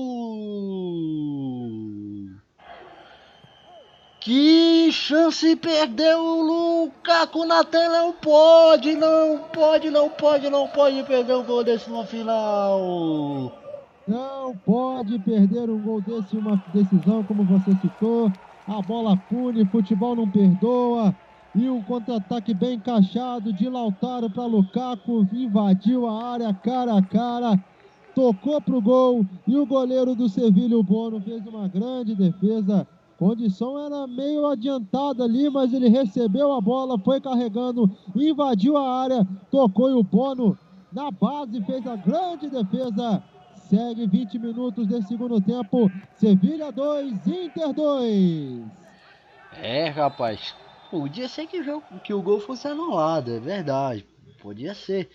Que chance perdeu o Lukaku na tela, não pode, não pode, não pode, não pode perder um gol desse no final. Não pode perder um gol desse, uma decisão como você citou. A bola pune, futebol não perdoa. E um contra-ataque bem encaixado de Lautaro para Lukaku, invadiu a área cara a cara, tocou para o gol e o goleiro do Sevilha, o Bono, fez uma grande defesa Condição era meio adiantada ali, mas ele recebeu a bola, foi carregando, invadiu a área, tocou e o Bono na base fez a grande defesa. Segue 20 minutos de segundo tempo. Sevilha 2, Inter 2. É, rapaz. Podia ser que, que o gol fosse anulado, é verdade. Podia ser.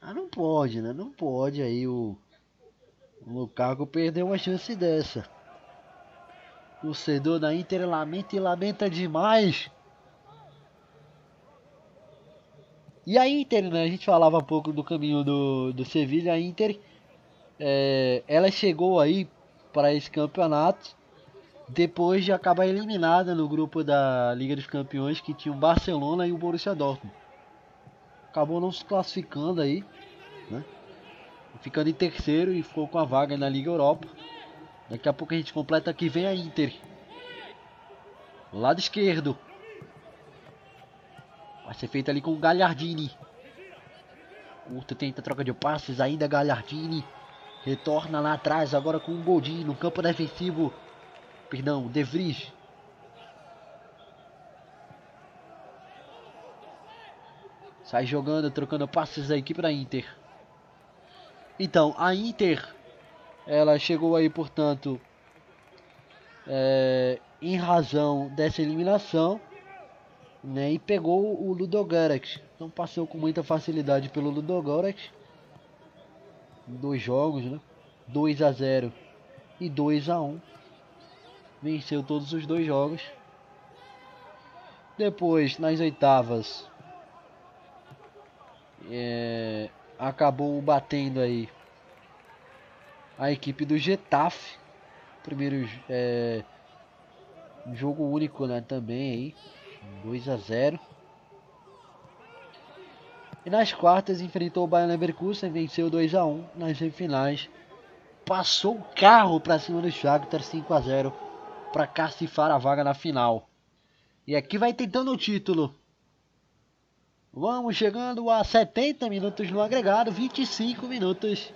Mas não pode, né? Não pode aí o, o Lukaku perder uma chance dessa. Torcedor da Inter lamenta e lamenta demais. E a Inter, né? A gente falava um pouco do caminho do, do Sevilha. A Inter, é, ela chegou aí para esse campeonato depois de acabar eliminada no grupo da Liga dos Campeões que tinha o Barcelona e o Borussia Dortmund. Acabou não se classificando aí, né? Ficando em terceiro e ficou com a vaga na Liga Europa. Daqui a pouco a gente completa aqui. Vem a Inter. Lado esquerdo. Vai ser feito ali com o Galhardini. Curto tenta troca de passes. Ainda Galhardini. Retorna lá atrás. Agora com o Godin no campo defensivo. Perdão, De Vries. Sai jogando, trocando passes da equipe da Inter. Então, a Inter ela chegou aí, portanto, é, em razão dessa eliminação, né, e pegou o Ludogorets. Então passou com muita facilidade pelo Ludogorets. Dois jogos, né? 2 a 0 e 2 a 1. Venceu todos os dois jogos. Depois, nas oitavas, é, acabou batendo aí a equipe do Getafe. Primeiro é, jogo único né, também aí. 2 a 0 E nas quartas enfrentou o Bayern Leverkusen, venceu 2 a 1 nas semifinais. Passou o carro para cima do Shakhtar 5 a 0 para cacifar a vaga na final. E aqui vai tentando o título. Vamos chegando a 70 minutos no agregado, 25 minutos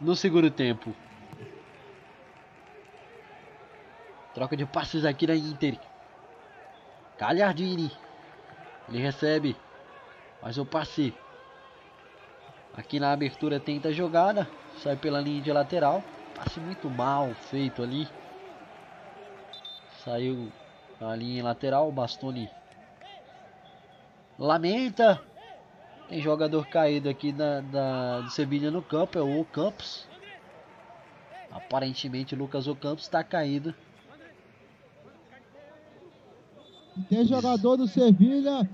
no segundo tempo. Troca de passes aqui na Inter. Cagliardini. Ele recebe. Faz o passe. Aqui na abertura tenta a jogada. Sai pela linha de lateral. Passe muito mal feito ali. Saiu a linha lateral. Bastoni lamenta. Tem jogador caído aqui da, da, do Sevilha no campo, é o Ocampos. Aparentemente Lucas Ocampos está caído. Tem jogador do Sevilha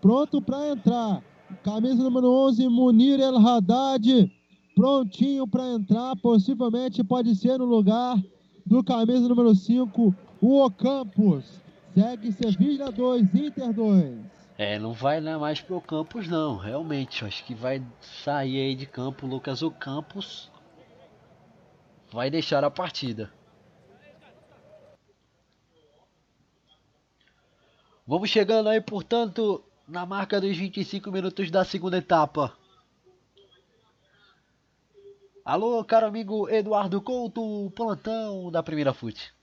pronto para entrar. Camisa número 11, Munir El Haddad, prontinho para entrar. Possivelmente pode ser no lugar do camisa número 5, o Ocampos. Segue Sevilha 2, Inter 2. É, não vai né, mais pro Campos não, realmente. Acho que vai sair aí de campo o Lucas Ocampos. Vai deixar a partida. Vamos chegando aí, portanto, na marca dos 25 minutos da segunda etapa. Alô, caro amigo Eduardo Couto, plantão da primeira fute.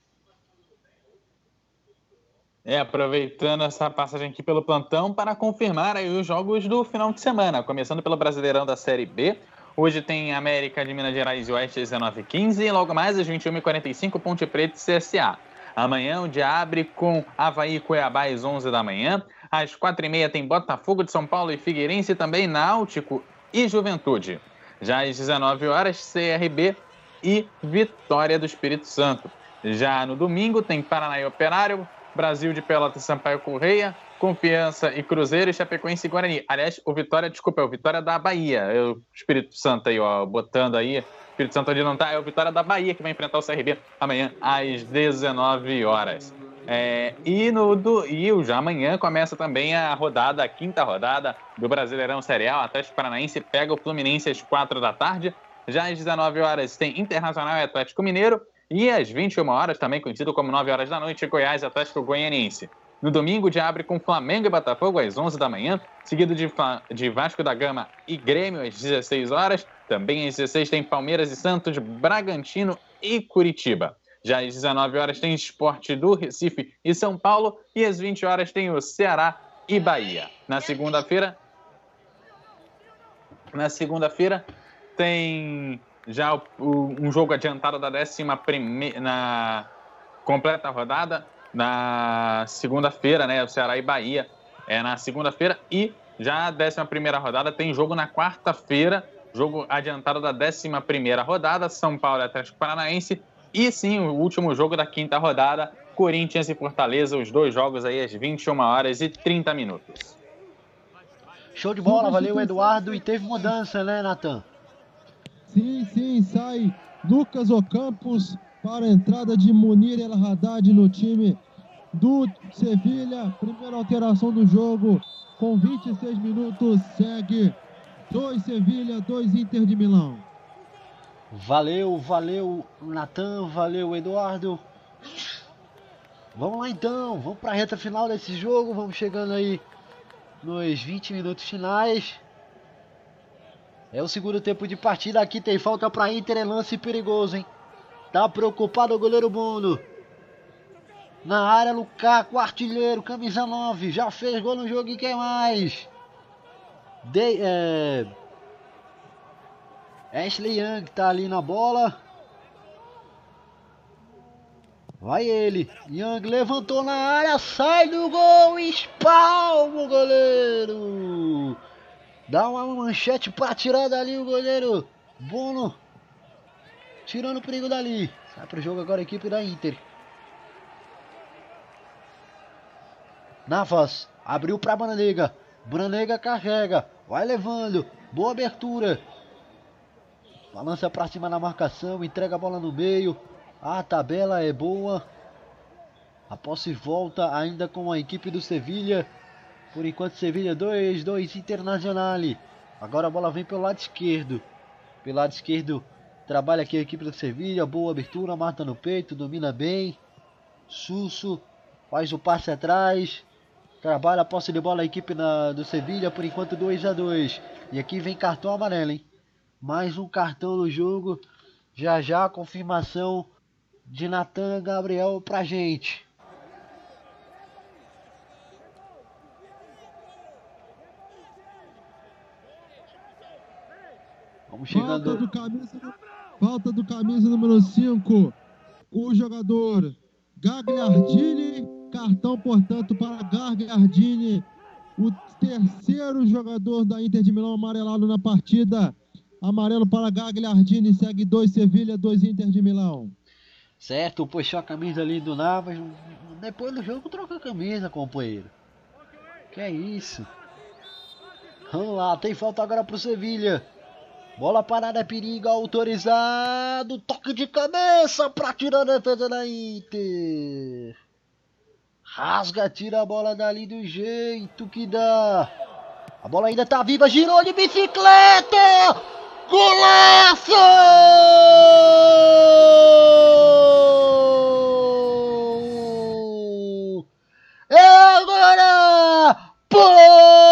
É, aproveitando essa passagem aqui pelo plantão para confirmar aí os jogos do final de semana, começando pelo Brasileirão da Série B. Hoje tem América de Minas Gerais e Oeste 19h15 e logo mais às 21h45 Ponte Preta e CSA. Amanhã o dia abre com Havaí e Cuiabá às 11 da manhã. Às 4h30 tem Botafogo de São Paulo e Figueirense, também Náutico e Juventude. Já às 19 horas CRB e Vitória do Espírito Santo. Já no domingo tem Paraná e Operário, Brasil de Pelotas Sampaio Correia, Confiança e Cruzeiro e Chapecoense e Guarani. Aliás, o Vitória, desculpa, é o Vitória da Bahia. É o Espírito Santo aí, ó, botando aí. Espírito Santo onde não tá, é o Vitória da Bahia que vai enfrentar o CRB amanhã às 19 horas. É, e, no, do, e já amanhã começa também a rodada, a quinta rodada do Brasileirão Serial. Atlético Paranaense pega o Fluminense às 4 da tarde. Já às 19 horas tem Internacional e Atlético Mineiro. E às 21 horas, também conhecido como 9 horas da noite, Goiás Atlético Goianiense. No domingo, dia abre com Flamengo e Botafogo às 11 da manhã, seguido de, de Vasco da Gama e Grêmio às 16 horas. Também às 16 tem Palmeiras e Santos, Bragantino e Curitiba. Já às 19 horas tem Esporte do Recife e São Paulo. E às 20 horas tem o Ceará e Bahia. Na segunda-feira. Na segunda-feira tem já o, o, um jogo adiantado da décima primeira. Na completa rodada. Na segunda-feira, né? O Ceará e Bahia. É na segunda-feira. E já a décima primeira rodada tem jogo na quarta-feira. Jogo adiantado da décima primeira rodada. São Paulo e Atlético Paranaense e sim, o último jogo da quinta rodada, Corinthians e Fortaleza, os dois jogos aí às 21 horas e 30 minutos. Show de bola, valeu Eduardo. E teve mudança, né, Natan? Sim, sim, sai Lucas Ocampos para a entrada de Munir El Haddad no time do Sevilha. Primeira alteração do jogo, com 26 minutos, segue 2 Sevilha, 2 Inter de Milão. Valeu, valeu, Natan, valeu, Eduardo. Vamos lá então, vamos para a reta final desse jogo, vamos chegando aí nos 20 minutos finais. É o segundo tempo de partida, aqui tem falta para Inter, é lance perigoso, hein? Tá preocupado o goleiro Bono. Na área, Lukaku, artilheiro, camisa 9, já fez gol no jogo e quem mais? De, é... Ashley Young tá ali na bola. Vai ele. Young levantou na área, sai do gol, espalma o goleiro. Dá uma manchete para tirar dali o goleiro. Bono. Tirando o perigo dali. Sai pro jogo agora a equipe da Inter. Navas abriu para Branega. Branega carrega. Vai levando. Boa abertura. Balança para cima na marcação, entrega a bola no meio. A tabela é boa. A posse volta ainda com a equipe do Sevilha. Por enquanto, Sevilha 2, 2 Internacional. Agora a bola vem pelo lado esquerdo. Pelo lado esquerdo trabalha aqui a equipe do Sevilha. Boa abertura, mata no peito, domina bem. Susso faz o passe atrás. Trabalha a posse de bola a equipe na, do Sevilha. Por enquanto 2 a 2 E aqui vem cartão amarelo, hein? mais um cartão no jogo. Já já a confirmação de Natan Gabriel pra gente. Chegando. Falta do camisa, falta do camisa número 5. O jogador Gagliardini. Cartão, portanto, para Gagliardini. O terceiro jogador da Inter de Milão amarelado na partida. Amarelo para Gagliardini, segue dois Sevilha, dois Inter de Milão. Certo, puxou a camisa ali do Navas. Depois do jogo troca a camisa, companheiro. Que é isso? Vamos lá, tem falta agora pro Sevilha. Bola parada, é perigo, autorizado. Toque de cabeça para tirar a defesa da Inter. Rasga, tira a bola dali do jeito que dá. A bola ainda tá viva, girou de bicicleta. Golaço! Agora pode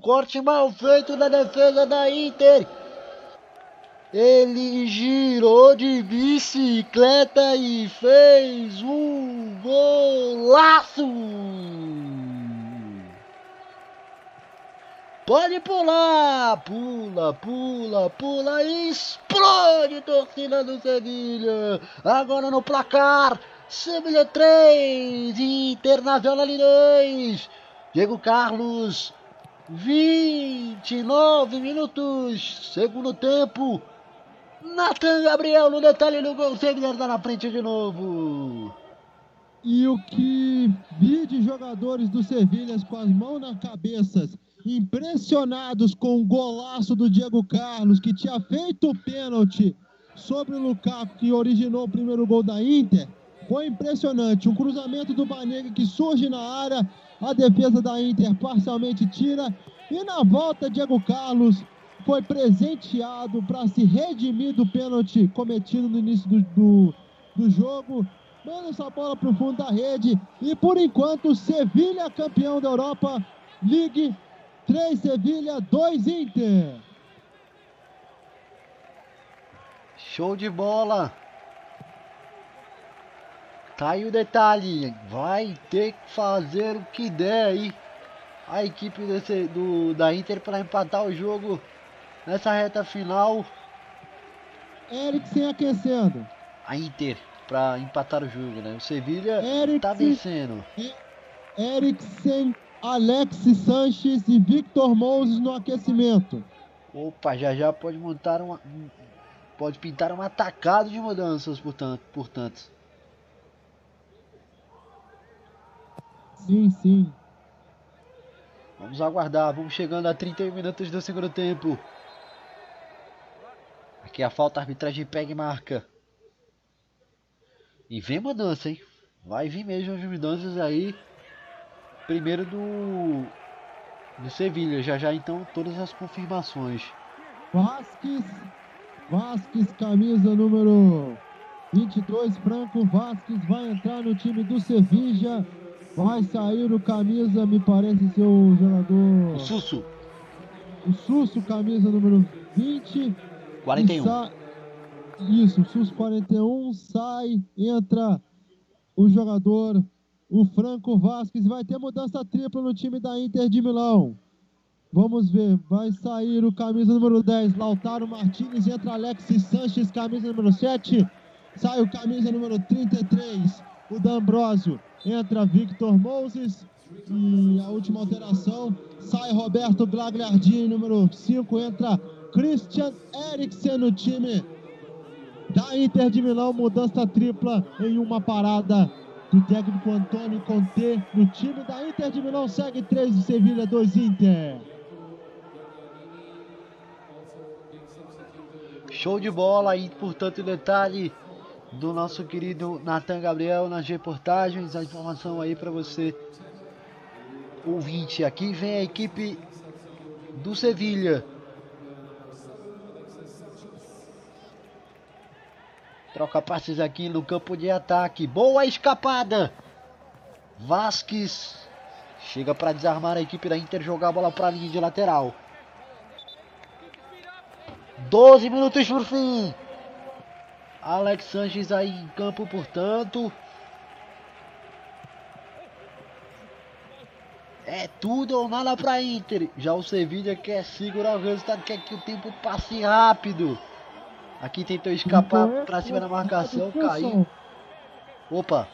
corte mal feito da defesa da Inter. Ele girou de bicicleta e fez um golaço! Pode pular, pula, pula, pula e explode torcida do Sevilha. Agora no placar, Sevilha 3, Internacional 2. Diego Carlos, 29 minutos, segundo tempo. Nathan Gabriel no detalhe do gol, Sevilha está na frente de novo. E o que vi de jogadores do Sevilha com as mãos na cabeça impressionados com o golaço do Diego Carlos, que tinha feito o pênalti sobre o Lukaku, que originou o primeiro gol da Inter. Foi impressionante. Um cruzamento do Banega que surge na área, a defesa da Inter parcialmente tira. E na volta, Diego Carlos foi presenteado para se redimir do pênalti cometido no início do, do, do jogo. Manda essa bola para o fundo da rede. E por enquanto, Sevilha campeão da Europa League 3 Sevilha, 2 Inter. Show de bola. Aí o detalhe. Vai ter que fazer o que der aí. A equipe desse, do, da Inter para empatar o jogo nessa reta final. Eriksen aquecendo. A Inter para empatar o jogo, né? O Sevilha tá vencendo. Eriksen Alex Sanches e Victor Moses no aquecimento. Opa, já já pode montar uma. Pode pintar um atacado de mudanças, portanto. portanto. Sim, sim. Vamos aguardar, vamos chegando a 31 minutos do segundo tempo. Aqui a falta, a arbitragem pega e marca. E vem mudança, hein? Vai vir mesmo as mudanças aí. Primeiro do do Sevilha, já já então todas as confirmações. Vasquez, Vasquez camisa número 22, Franco Vasquez vai entrar no time do Sevilha. Vai sair o camisa, me parece ser o jogador. O Susso. O Susso, camisa número 20. 41. Sa... Isso, o Susso 41 sai, entra o jogador o Franco Vasquez vai ter mudança tripla no time da Inter de Milão. Vamos ver, vai sair o camisa número 10, Lautaro Martinez, entra Alexis Sanches, camisa número 7, sai o camisa número 33, o D'Ambrosio, entra Victor Moses, e a última alteração, sai Roberto Glagliardini, número 5, entra Christian Eriksen no time da Inter de Milão, mudança tripla em uma parada do técnico Antônio Conte no time da Inter de Milão. Segue 3 de Sevilha, 2 Inter. Show de bola aí, portanto, detalhe do nosso querido Nathan Gabriel nas reportagens. A informação aí para você, ouvinte. Aqui vem a equipe do Sevilha. Troca passes aqui no campo de ataque. Boa escapada. Vasquez chega para desarmar a equipe da Inter, jogar a bola para a linha de lateral. 12 minutos por fim. Alex Sanches aí em campo, portanto. É tudo ou nada para Inter. Já o Sevilla quer segurar o resultado, quer que o tempo passe rápido. Aqui tentou escapar então, para cima da marcação, caiu. Opa!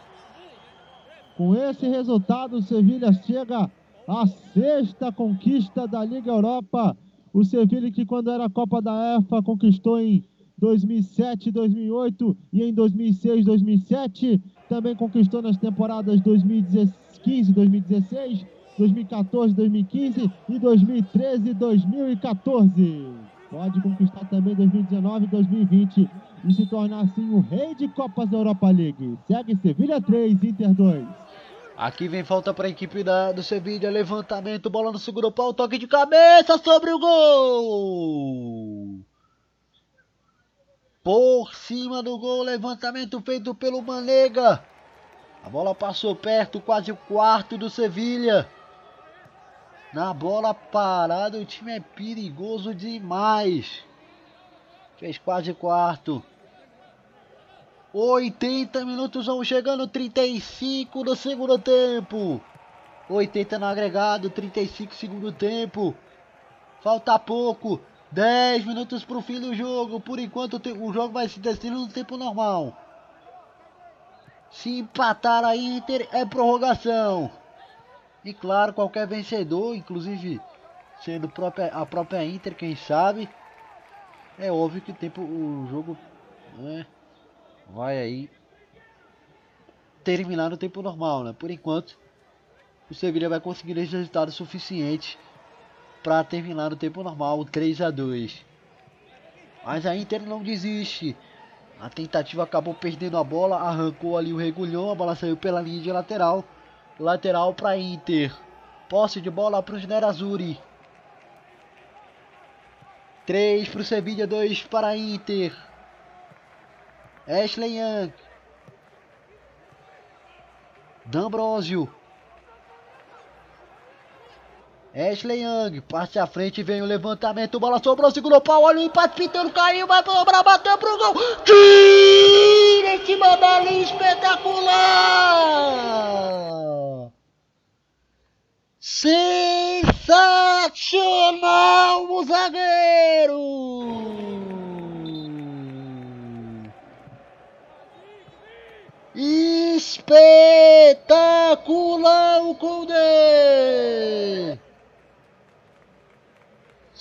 Com esse resultado, o Sevilha chega à sexta conquista da Liga Europa. O Sevilha que quando era Copa da EFA conquistou em 2007, 2008 e em 2006, 2007. Também conquistou nas temporadas 2015, 2016, 2014, 2015 e 2013, 2014 pode conquistar também 2019 e 2020 e se tornar assim o rei de Copas da Europa League. Segue Sevilha 3, Inter 2. Aqui vem falta para a equipe da, do Sevilha, levantamento, bola no segundo pau, toque de cabeça sobre o gol! Por cima do gol, levantamento feito pelo Manega. A bola passou perto, quase o quarto do Sevilha. Na bola parada, o time é perigoso demais. Fez quase quarto. 80 minutos vão chegando, 35 no segundo tempo. 80 no agregado, 35 segundo tempo. Falta pouco. 10 minutos para o fim do jogo. Por enquanto o jogo vai se decidir no tempo normal. Se empatar a Inter é prorrogação. E claro, qualquer vencedor, inclusive sendo própria, a própria Inter, quem sabe, é óbvio que o tempo o jogo né, vai aí terminar no tempo normal, né? Por enquanto, o Sevilla vai conseguir esse resultado suficiente para terminar no tempo normal, 3 a 2. Mas a Inter não desiste. A tentativa acabou perdendo a bola, arrancou ali o regulhão, a bola saiu pela linha de lateral. Lateral para Inter. Posse de bola para os Nerazzurri. 3 para o Sevilla, 2 para a Inter. Ashley Young. D'Ambrosio. Ashley Young, parte à frente, vem o levantamento, bola sobrou, segurou pau, olha o empate, pintando, caiu, vai cobrar, bateu pro gol. Tira esse bola espetacular! Sensacional o zagueiro! Espetacular o Conde!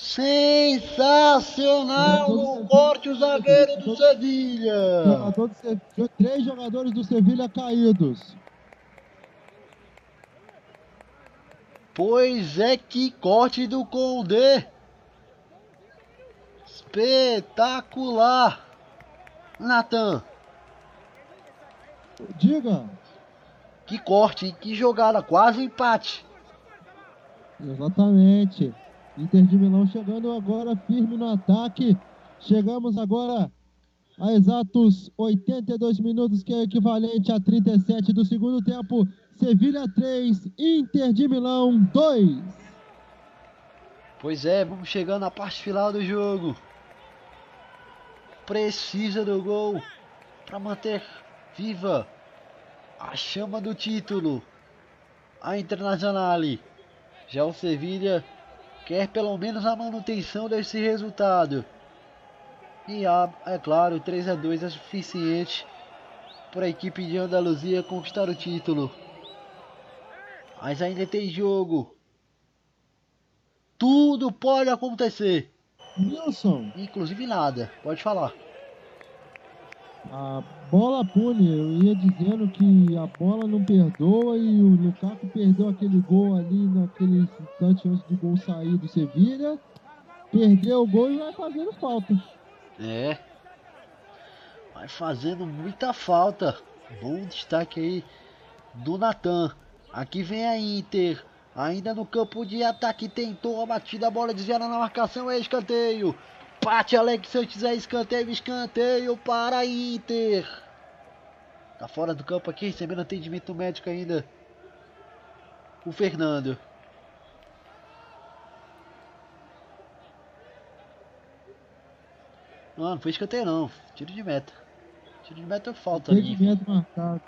Sensacional o corte o zagueiro do Sevilha. Três jogadores do Sevilha caídos. Pois é que corte do Condé. Espetacular. Natan. Diga. Que corte, que jogada, quase empate. Exatamente. Inter de Milão chegando agora firme no ataque. Chegamos agora a exatos 82 minutos, que é equivalente a 37 do segundo tempo. Sevilha 3, Inter de Milão 2. Pois é, vamos chegando à parte final do jogo. Precisa do gol para manter viva a chama do título. A Internazionale. Já o Sevilha quer pelo menos a manutenção desse resultado. E é claro, 3 a 2 é suficiente para a equipe de Andaluzia conquistar o título. Mas ainda tem jogo. Tudo pode acontecer. Wilson. Inclusive nada. Pode falar. A bola pune, eu ia dizendo que a bola não perdoa e o Lukaku perdeu aquele gol ali naquele instante antes do gol sair do Sevilha. Perdeu o gol e vai fazendo falta. É. Vai fazendo muita falta. Bom destaque aí do Natan. Aqui vem a Inter. Ainda no campo de ataque tentou a batida, a bola desviada na marcação, é escanteio. Empate, Alex Santos é escanteio, escanteio para Inter. Tá fora do campo aqui, recebendo atendimento médico ainda. O Fernando. Não, não foi escanteio não. Tiro de meta. Tiro de meta falta Impedimento ali. marcado.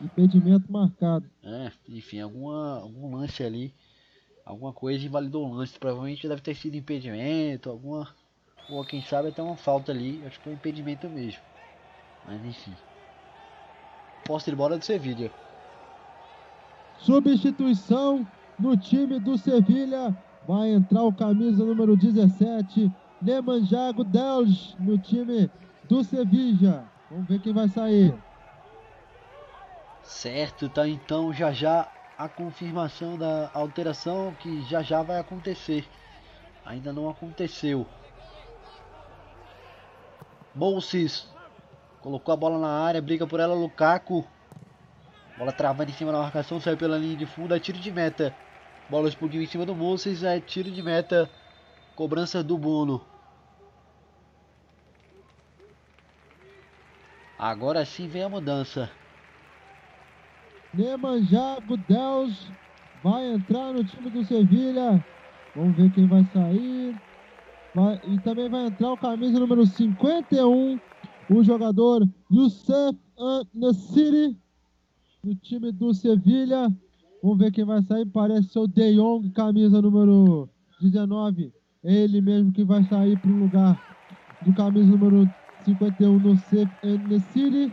Impedimento marcado. É, enfim, alguma, algum lance ali. Alguma coisa invalidou o lance. Provavelmente deve ter sido impedimento, alguma ou quem sabe até uma falta ali. Acho que foi um impedimento mesmo. Mas enfim. Posse de bola do Sevilha. Substituição no time do Sevilha. Vai entrar o camisa número 17. Nemanjago Delge no time do Sevilla. Vamos ver quem vai sair. Certo, tá então já já a confirmação da alteração que já já vai acontecer. Ainda não aconteceu. Mousis. Colocou a bola na área, briga por ela, Lukaku. Bola travada em cima da marcação, saiu pela linha de fundo, é tiro de meta. Bola explodiu em cima do Mousis, é tiro de meta. Cobrança do Bono. Agora sim vem a mudança. Nemanjago Deus vai entrar no time do Sevilha. Vamos ver quem vai sair. Vai, e também vai entrar o camisa número 51, o jogador Youssef Nassiri, do time do Sevilha. Vamos ver quem vai sair. Parece ser o De Jong, camisa número 19. Ele mesmo que vai sair para o lugar do camisa número 51 no Nassiri.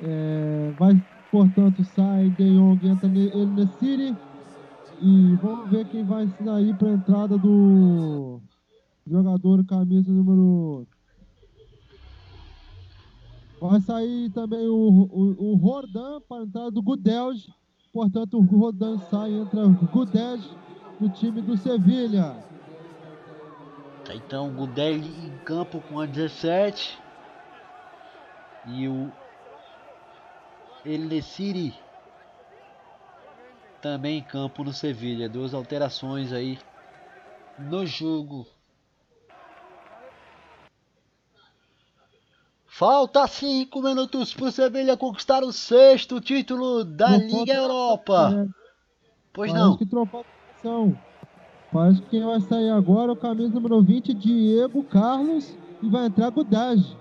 É, vai, portanto, sai De Jong, entra ele Nassiri. E vamos ver quem vai sair para a entrada do jogador camisa número. Vai sair também o, o, o Rodan para a entrada do Gudelj. Portanto, o Rodan sai entra o Gudelj do time do Sevilha. Tá, então, o Gudelj em campo com a 17. E o El City também em campo no Sevilha. Duas alterações aí no jogo. Falta 5 minutos para o Sevilha conquistar o sexto título da não Liga Europa. Né? Pois Parece não. Que trocou Parece que quem vai sair agora é o camisa número 20, Diego Carlos, e vai entrar Gudage.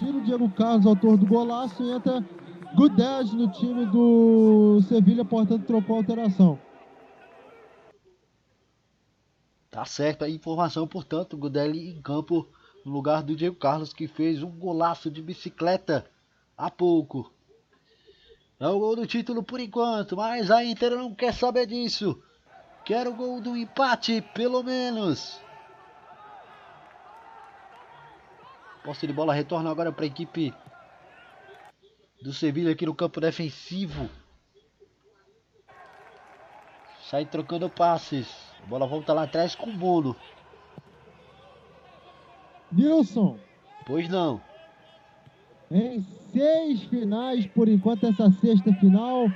Tira o Diego Carlos, autor do golaço, e entra Gudez no time do Sevilha, portanto, trocou a alteração. Tá certo a informação, portanto, Gudelli em campo no lugar do Diego Carlos, que fez um golaço de bicicleta há pouco. É o gol do título por enquanto, mas a Inter não quer saber disso. Quer o gol do empate, pelo menos. Posse de bola retorna agora para a equipe do Sevilha aqui no campo defensivo. Sai trocando passes. A bola volta lá atrás com o Bono. Nilson. Pois não. Em seis finais, por enquanto, essa sexta final.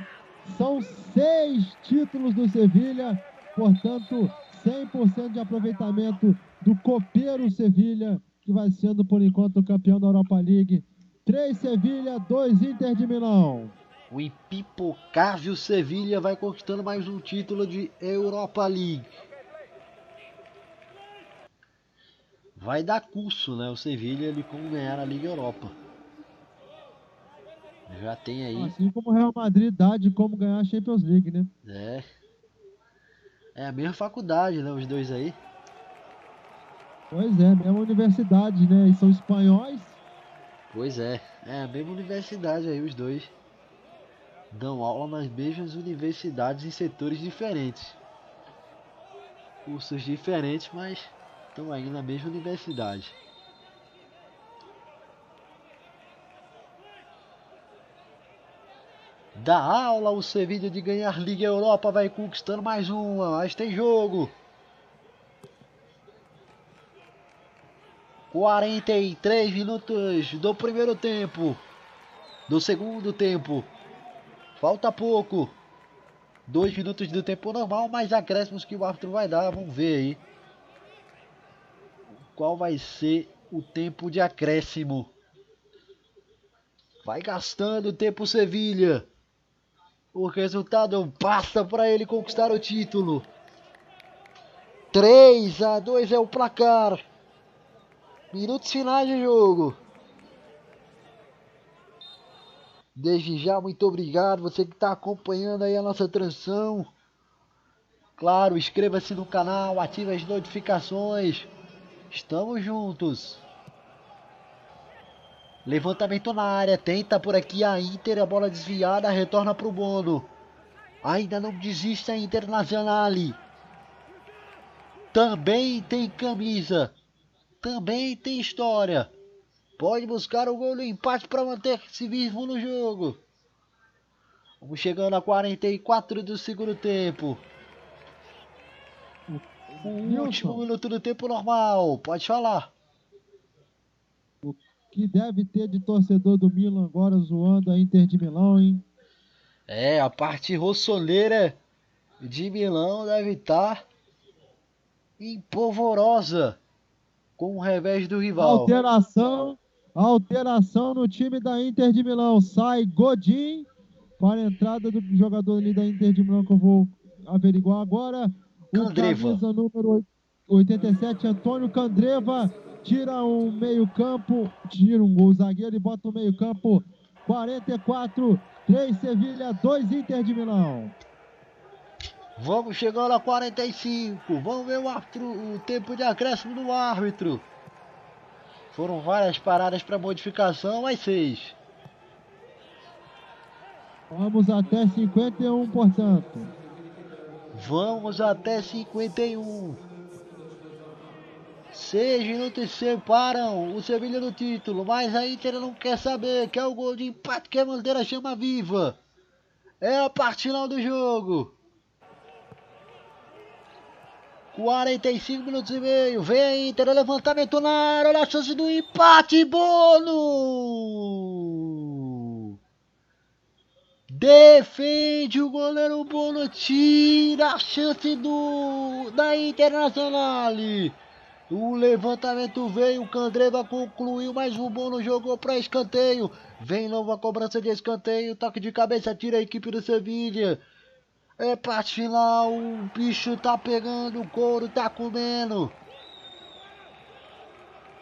São seis títulos do Sevilha. Portanto, 100% de aproveitamento do copeiro Sevilha, que vai sendo, por enquanto, campeão da Europa League 3 Sevilha, 2 Inter de Milão. O impipocável Sevilha vai conquistando mais um título de Europa League. Vai dar curso, né? O Sevilha ele como ganhar a Liga Europa. Já tem aí. Assim como o Real Madrid dá de como ganhar a Champions League, né? É. É a mesma faculdade, né? Os dois aí. Pois é, mesma universidade, né? E são espanhóis. Pois é, é a mesma universidade aí, os dois. Dão aula nas mesmas universidades em setores diferentes. Cursos diferentes, mas estão aí na mesma universidade. Da aula, o Sevilla de ganhar Liga Europa vai conquistando mais uma, mas tem jogo. 43 minutos do primeiro tempo. Do segundo tempo. Falta pouco. Dois minutos do tempo normal, mais acréscimos que o árbitro vai dar. Vamos ver aí. Qual vai ser o tempo de acréscimo. Vai gastando tempo Sevilha. O resultado basta para ele conquistar o título. 3 a 2 é o placar. Minutos finais de jogo. Desde já, muito obrigado. Você que está acompanhando aí a nossa transmissão. Claro, inscreva-se no canal, ative as notificações. Estamos juntos. Levantamento na área, tenta por aqui a Inter, a bola desviada, retorna para o Bono. Ainda não desiste a Internacional. Também tem camisa também tem história. Pode buscar o gol do empate para manter-se vivo no jogo. Vamos chegando a 44 do segundo tempo. O último minuto do tempo normal. Pode falar. O que deve ter de torcedor do Milan agora zoando a Inter de Milão, hein? É, a parte rossoleira de Milão deve estar empolvorosa com o revés do rival. Alteração, alteração no time da Inter de Milão. Sai Godin para a entrada do jogador ali da Inter de Milão que eu vou averiguar agora. O Candreva. camisa número 87, Antônio Candreva tira um meio-campo, tira um gol zagueiro e bota um meio-campo. 44, 3 Sevilha, 2 Inter de Milão. Vamos chegando a 45. Vamos ver o, árbitro, o tempo de acréscimo do árbitro. Foram várias paradas para modificação, mais seis. Vamos até 51, portanto. Vamos até 51. Seis minutos separam o Sevilha do título, mas a Inter não quer saber, que é o gol de empate que a bandeira chama viva. É a parte final do jogo. 45 minutos e meio. Vem a Inter, levantamento na área, olha a chance do empate, Bono! Defende o goleiro Bono, tira a chance do da Internacional. O levantamento veio, o Candreva concluiu, mas o Bono jogou para escanteio. Vem nova cobrança de escanteio, toque de cabeça, tira a equipe do Sevilha. É parte final, o bicho tá pegando, o couro tá comendo.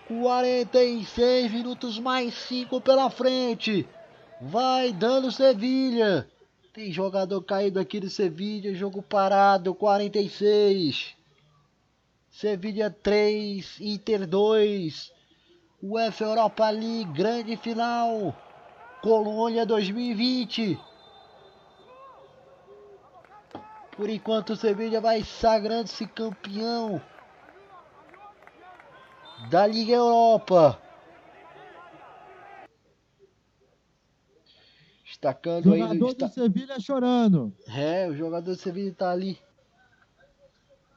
46 minutos mais 5 pela frente. Vai dando Sevilha. Tem jogador caído aqui do Sevilha, jogo parado, 46. Sevilha 3, Inter 2. UEFA Europa League, grande final. Colônia 2020. Por enquanto o Sevilha vai sagrando-se campeão da Liga Europa. Destacando aí. O jogador do Sevilha chorando. É, o jogador do Sevilha tá ali.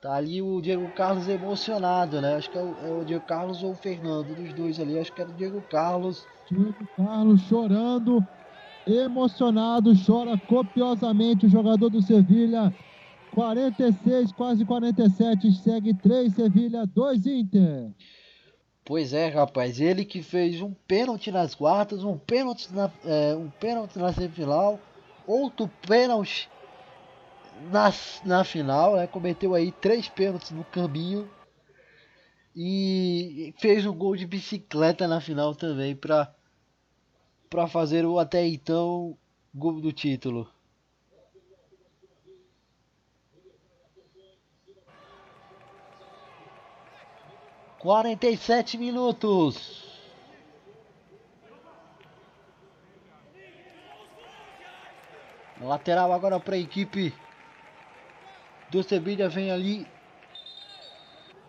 Tá ali o Diego Carlos emocionado, né? Acho que é o, é o, Diego Carlos ou o Fernando, dos dois ali. Acho que era o Diego Carlos. Diego Carlos chorando, emocionado, chora copiosamente o jogador do Sevilha. 46, quase 47, segue 3 Sevilha, 2 Inter. Pois é, rapaz, ele que fez um pênalti nas quartas, um pênalti na, é, um pênalti na semifinal, outro pênalti na, na final, né? Cometeu aí três pênaltis no caminho. E fez um gol de bicicleta na final também para para fazer o até então gol do título. Quarenta e sete minutos. Lateral agora para a equipe do Sevilha vem ali.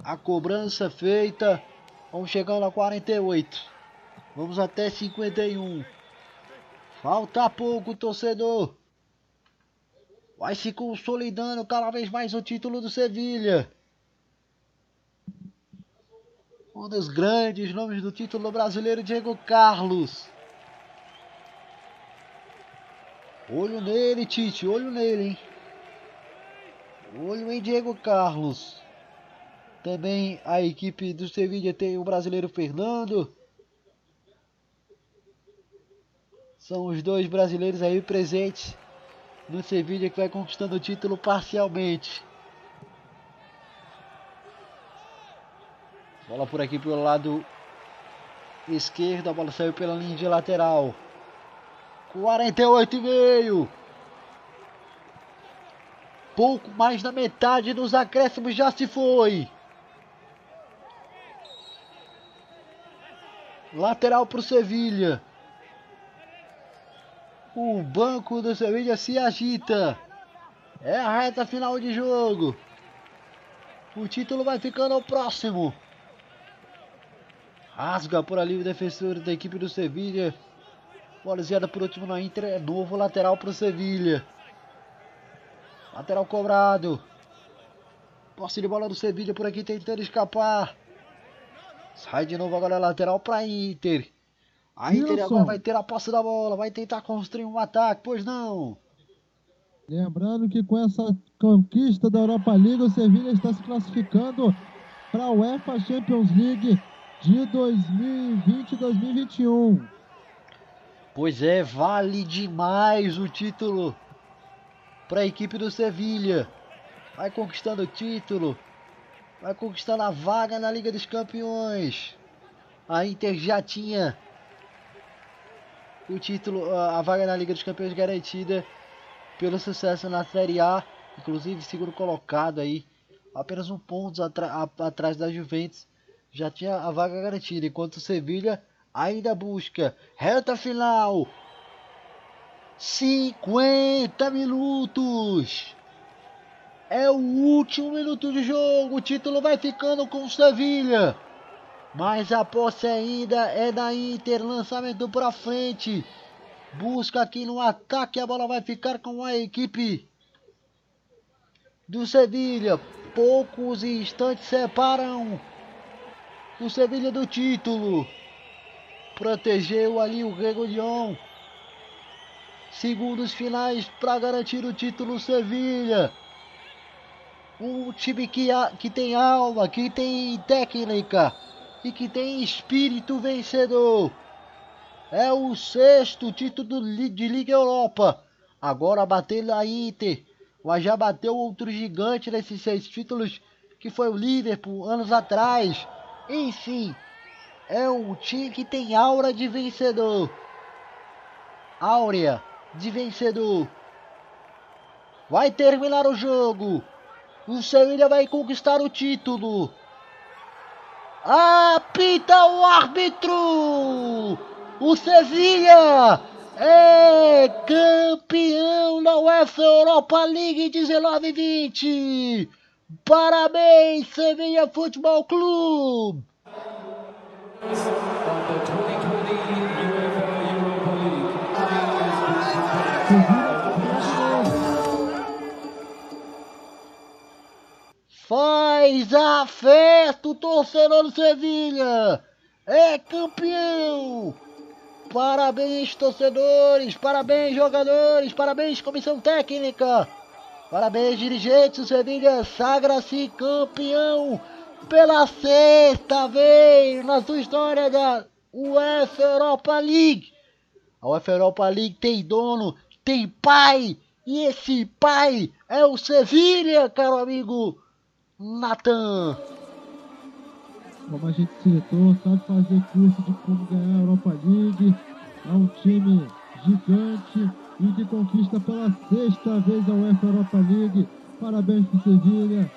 A cobrança feita. Vamos chegando a 48. Vamos até 51. Falta pouco, torcedor. Vai se consolidando cada vez mais o título do Sevilha. Um dos grandes nomes do título brasileiro, Diego Carlos. Olho nele, Tite, olho nele, hein? Olho em Diego Carlos. Também a equipe do Sevilla tem o brasileiro Fernando. São os dois brasileiros aí presentes no Sevilla que vai conquistando o título parcialmente. Bola por aqui pelo lado esquerdo, a bola saiu pela linha de lateral. 48 e meio. Pouco mais da metade dos acréscimos já se foi. Lateral para o Sevilha. O banco do Sevilha se agita. É a reta final de jogo. O título vai ficando ao próximo. Rasga por ali o defensor da equipe do Sevilha. Bola por último na Inter. É novo lateral para o Sevilha. Lateral cobrado. Posse de bola do Sevilha por aqui tentando escapar. Sai de novo agora lateral para Inter. A Inter Wilson. agora vai ter a posse da bola, vai tentar construir um ataque, pois não. Lembrando que com essa conquista da Europa League, o Sevilha está se classificando para a UEFA Champions League de 2020-2021. Pois é, vale demais o título para a equipe do Sevilha. Vai conquistando o título. vai conquistar a vaga na Liga dos Campeões. A Inter já tinha o título, a vaga na Liga dos Campeões garantida pelo sucesso na Série A, inclusive segundo colocado aí, apenas um ponto atrás da Juventus, já tinha a vaga garantida, enquanto o Sevilha ainda busca reta final. 50 minutos. É o último minuto de jogo. O título vai ficando com o Sevilha. Mas a posse ainda é da Inter. Lançamento para frente. Busca aqui no ataque. A bola vai ficar com a equipe do Sevilha. Poucos instantes separam o Sevilha do título. Protegeu ali o Gregorion. Segundos finais para garantir o título Sevilha. Um time que, que tem alma, que tem técnica e que tem espírito vencedor. É o sexto título de Liga Europa. Agora bateu a Inter, mas já bateu outro gigante nesses seis títulos, que foi o Liverpool anos atrás. Enfim, é um time que tem aura de vencedor. Áurea de vencedor. Vai terminar o jogo. O Sevilha vai conquistar o título. Apita o árbitro! O Sevilha é campeão da UEFA Europa League 19-20. Parabéns, Sevilha Futebol Clube! Faz a festa o torcedor do Sevilha! É campeão! Parabéns, torcedores! Parabéns, jogadores! Parabéns, comissão técnica! Parabéns, dirigentes! O Sevilha sagra-se campeão pela sexta vez na sua história da UEFA Europa League! A UEFA Europa League tem dono, tem pai! E esse pai é o Sevilha, caro amigo! Natan. Como a gente citou, sabe fazer curso de como ganhar a Europa League. É um time gigante e que conquista pela sexta vez a UEFA Europa League. Parabéns para Sevilha.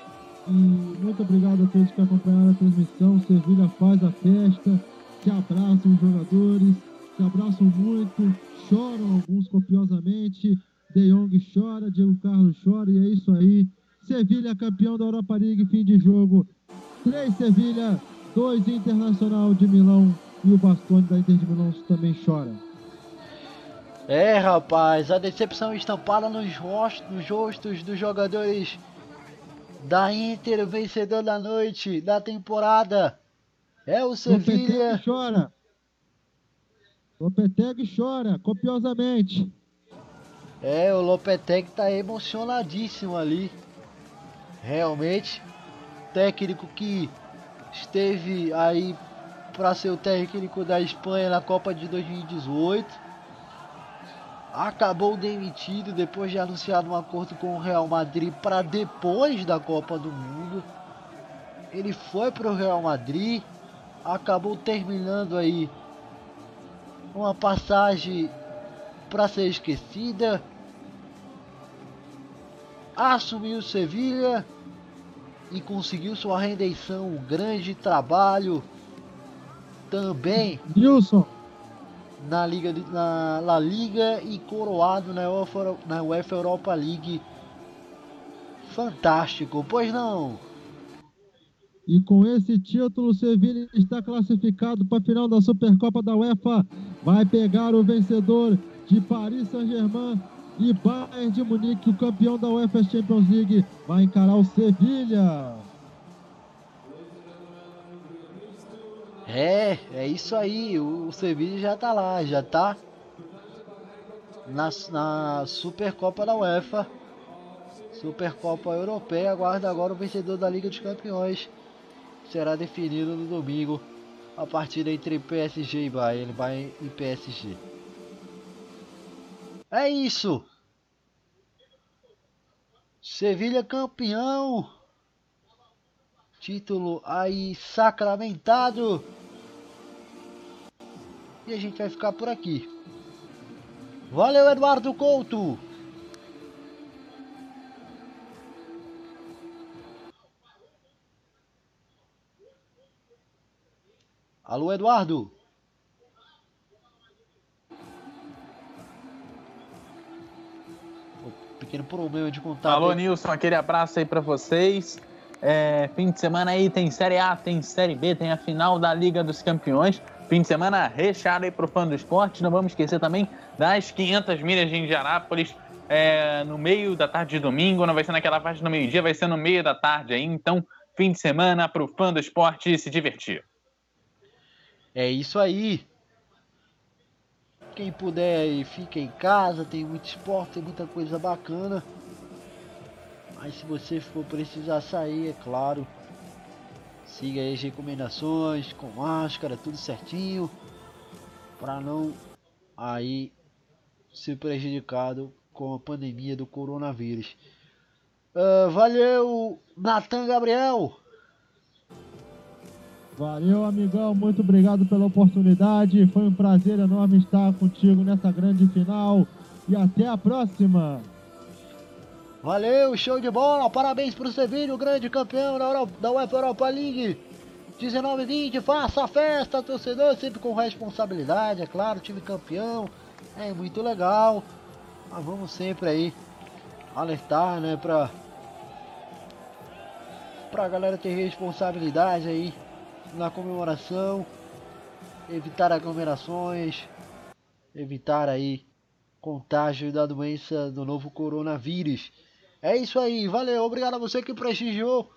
E muito obrigado a todos que acompanharam a transmissão. Sevilha faz a festa, se abraçam os jogadores, se abraçam muito, choram alguns copiosamente. De Jong chora, Diego Carlos chora e é isso aí. Sevilha campeão da Europa League, fim de jogo. 3 Sevilha, 2 Internacional de Milão e o Bastoni da Inter de Milão também chora. É, rapaz, a decepção estampada nos rostos, nos rostos dos jogadores da Inter, vencedor da noite, da temporada. É o Sevilha. Lopetegui chora. Lopetegui chora copiosamente. É, o Lopetegui tá emocionadíssimo ali realmente técnico que esteve aí para ser o técnico da Espanha na Copa de 2018. Acabou demitido depois de anunciar um acordo com o Real Madrid para depois da Copa do Mundo. Ele foi para o Real Madrid, acabou terminando aí uma passagem para ser esquecida. Assumiu Sevilha e conseguiu sua redenção. Um grande trabalho também. Nilson. Na Liga, na La Liga e coroado na UEFA, na UEFA Europa League. Fantástico, pois não? E com esse título, o Sevilha está classificado para a final da Supercopa da UEFA. Vai pegar o vencedor de Paris Saint-Germain e Bayern de Munique, o campeão da UEFA Champions League, vai encarar o Sevilha. É, é isso aí. O Sevilha já tá lá, já tá na, na Supercopa da UEFA. Supercopa Europeia. Aguarda agora o vencedor da Liga dos Campeões. Será definido no domingo. A partida entre PSG e Bayern, Bayern e PSG. É isso. Sevilha campeão. Título aí sacramentado. E a gente vai ficar por aqui. Valeu, Eduardo Couto! Alô, Eduardo? pequeno problema de contato. Alô, Nilson, aquele abraço aí para vocês. É, fim de semana aí tem Série A, tem Série B, tem a final da Liga dos Campeões. Fim de semana recheado aí pro fã do esporte. Não vamos esquecer também das 500 milhas de Indianápolis é, no meio da tarde de domingo. Não vai ser naquela parte do meio-dia, vai ser no meio da tarde aí. Então, fim de semana pro fã do esporte se divertir. É isso aí. Quem puder fica em casa, tem muito esporte, tem muita coisa bacana. Mas se você for precisar sair, é claro, siga as recomendações com máscara, tudo certinho, para não aí ser prejudicado com a pandemia do coronavírus. Uh, valeu, Natan Gabriel. Valeu, amigão. Muito obrigado pela oportunidade. Foi um prazer enorme estar contigo nessa grande final. E até a próxima. Valeu, show de bola. Parabéns para o Sevilha, o grande campeão da, Europa, da UEFA Europa League. 19 20, faça a festa, torcedor, sempre com responsabilidade, é claro, time campeão. É muito legal. Mas vamos sempre aí alertar, né, pra, pra galera ter responsabilidade aí na comemoração, evitar aglomerações, evitar aí contágio da doença do novo coronavírus. É isso aí, valeu, obrigado a você que prestigiou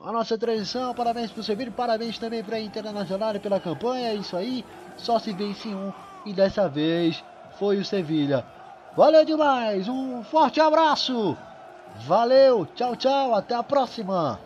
a nossa transmissão, parabéns por seu vídeo, parabéns também para a Internacional pela campanha, é isso aí, só se vence um e dessa vez foi o Sevilha. Valeu demais, um forte abraço, valeu, tchau, tchau, até a próxima.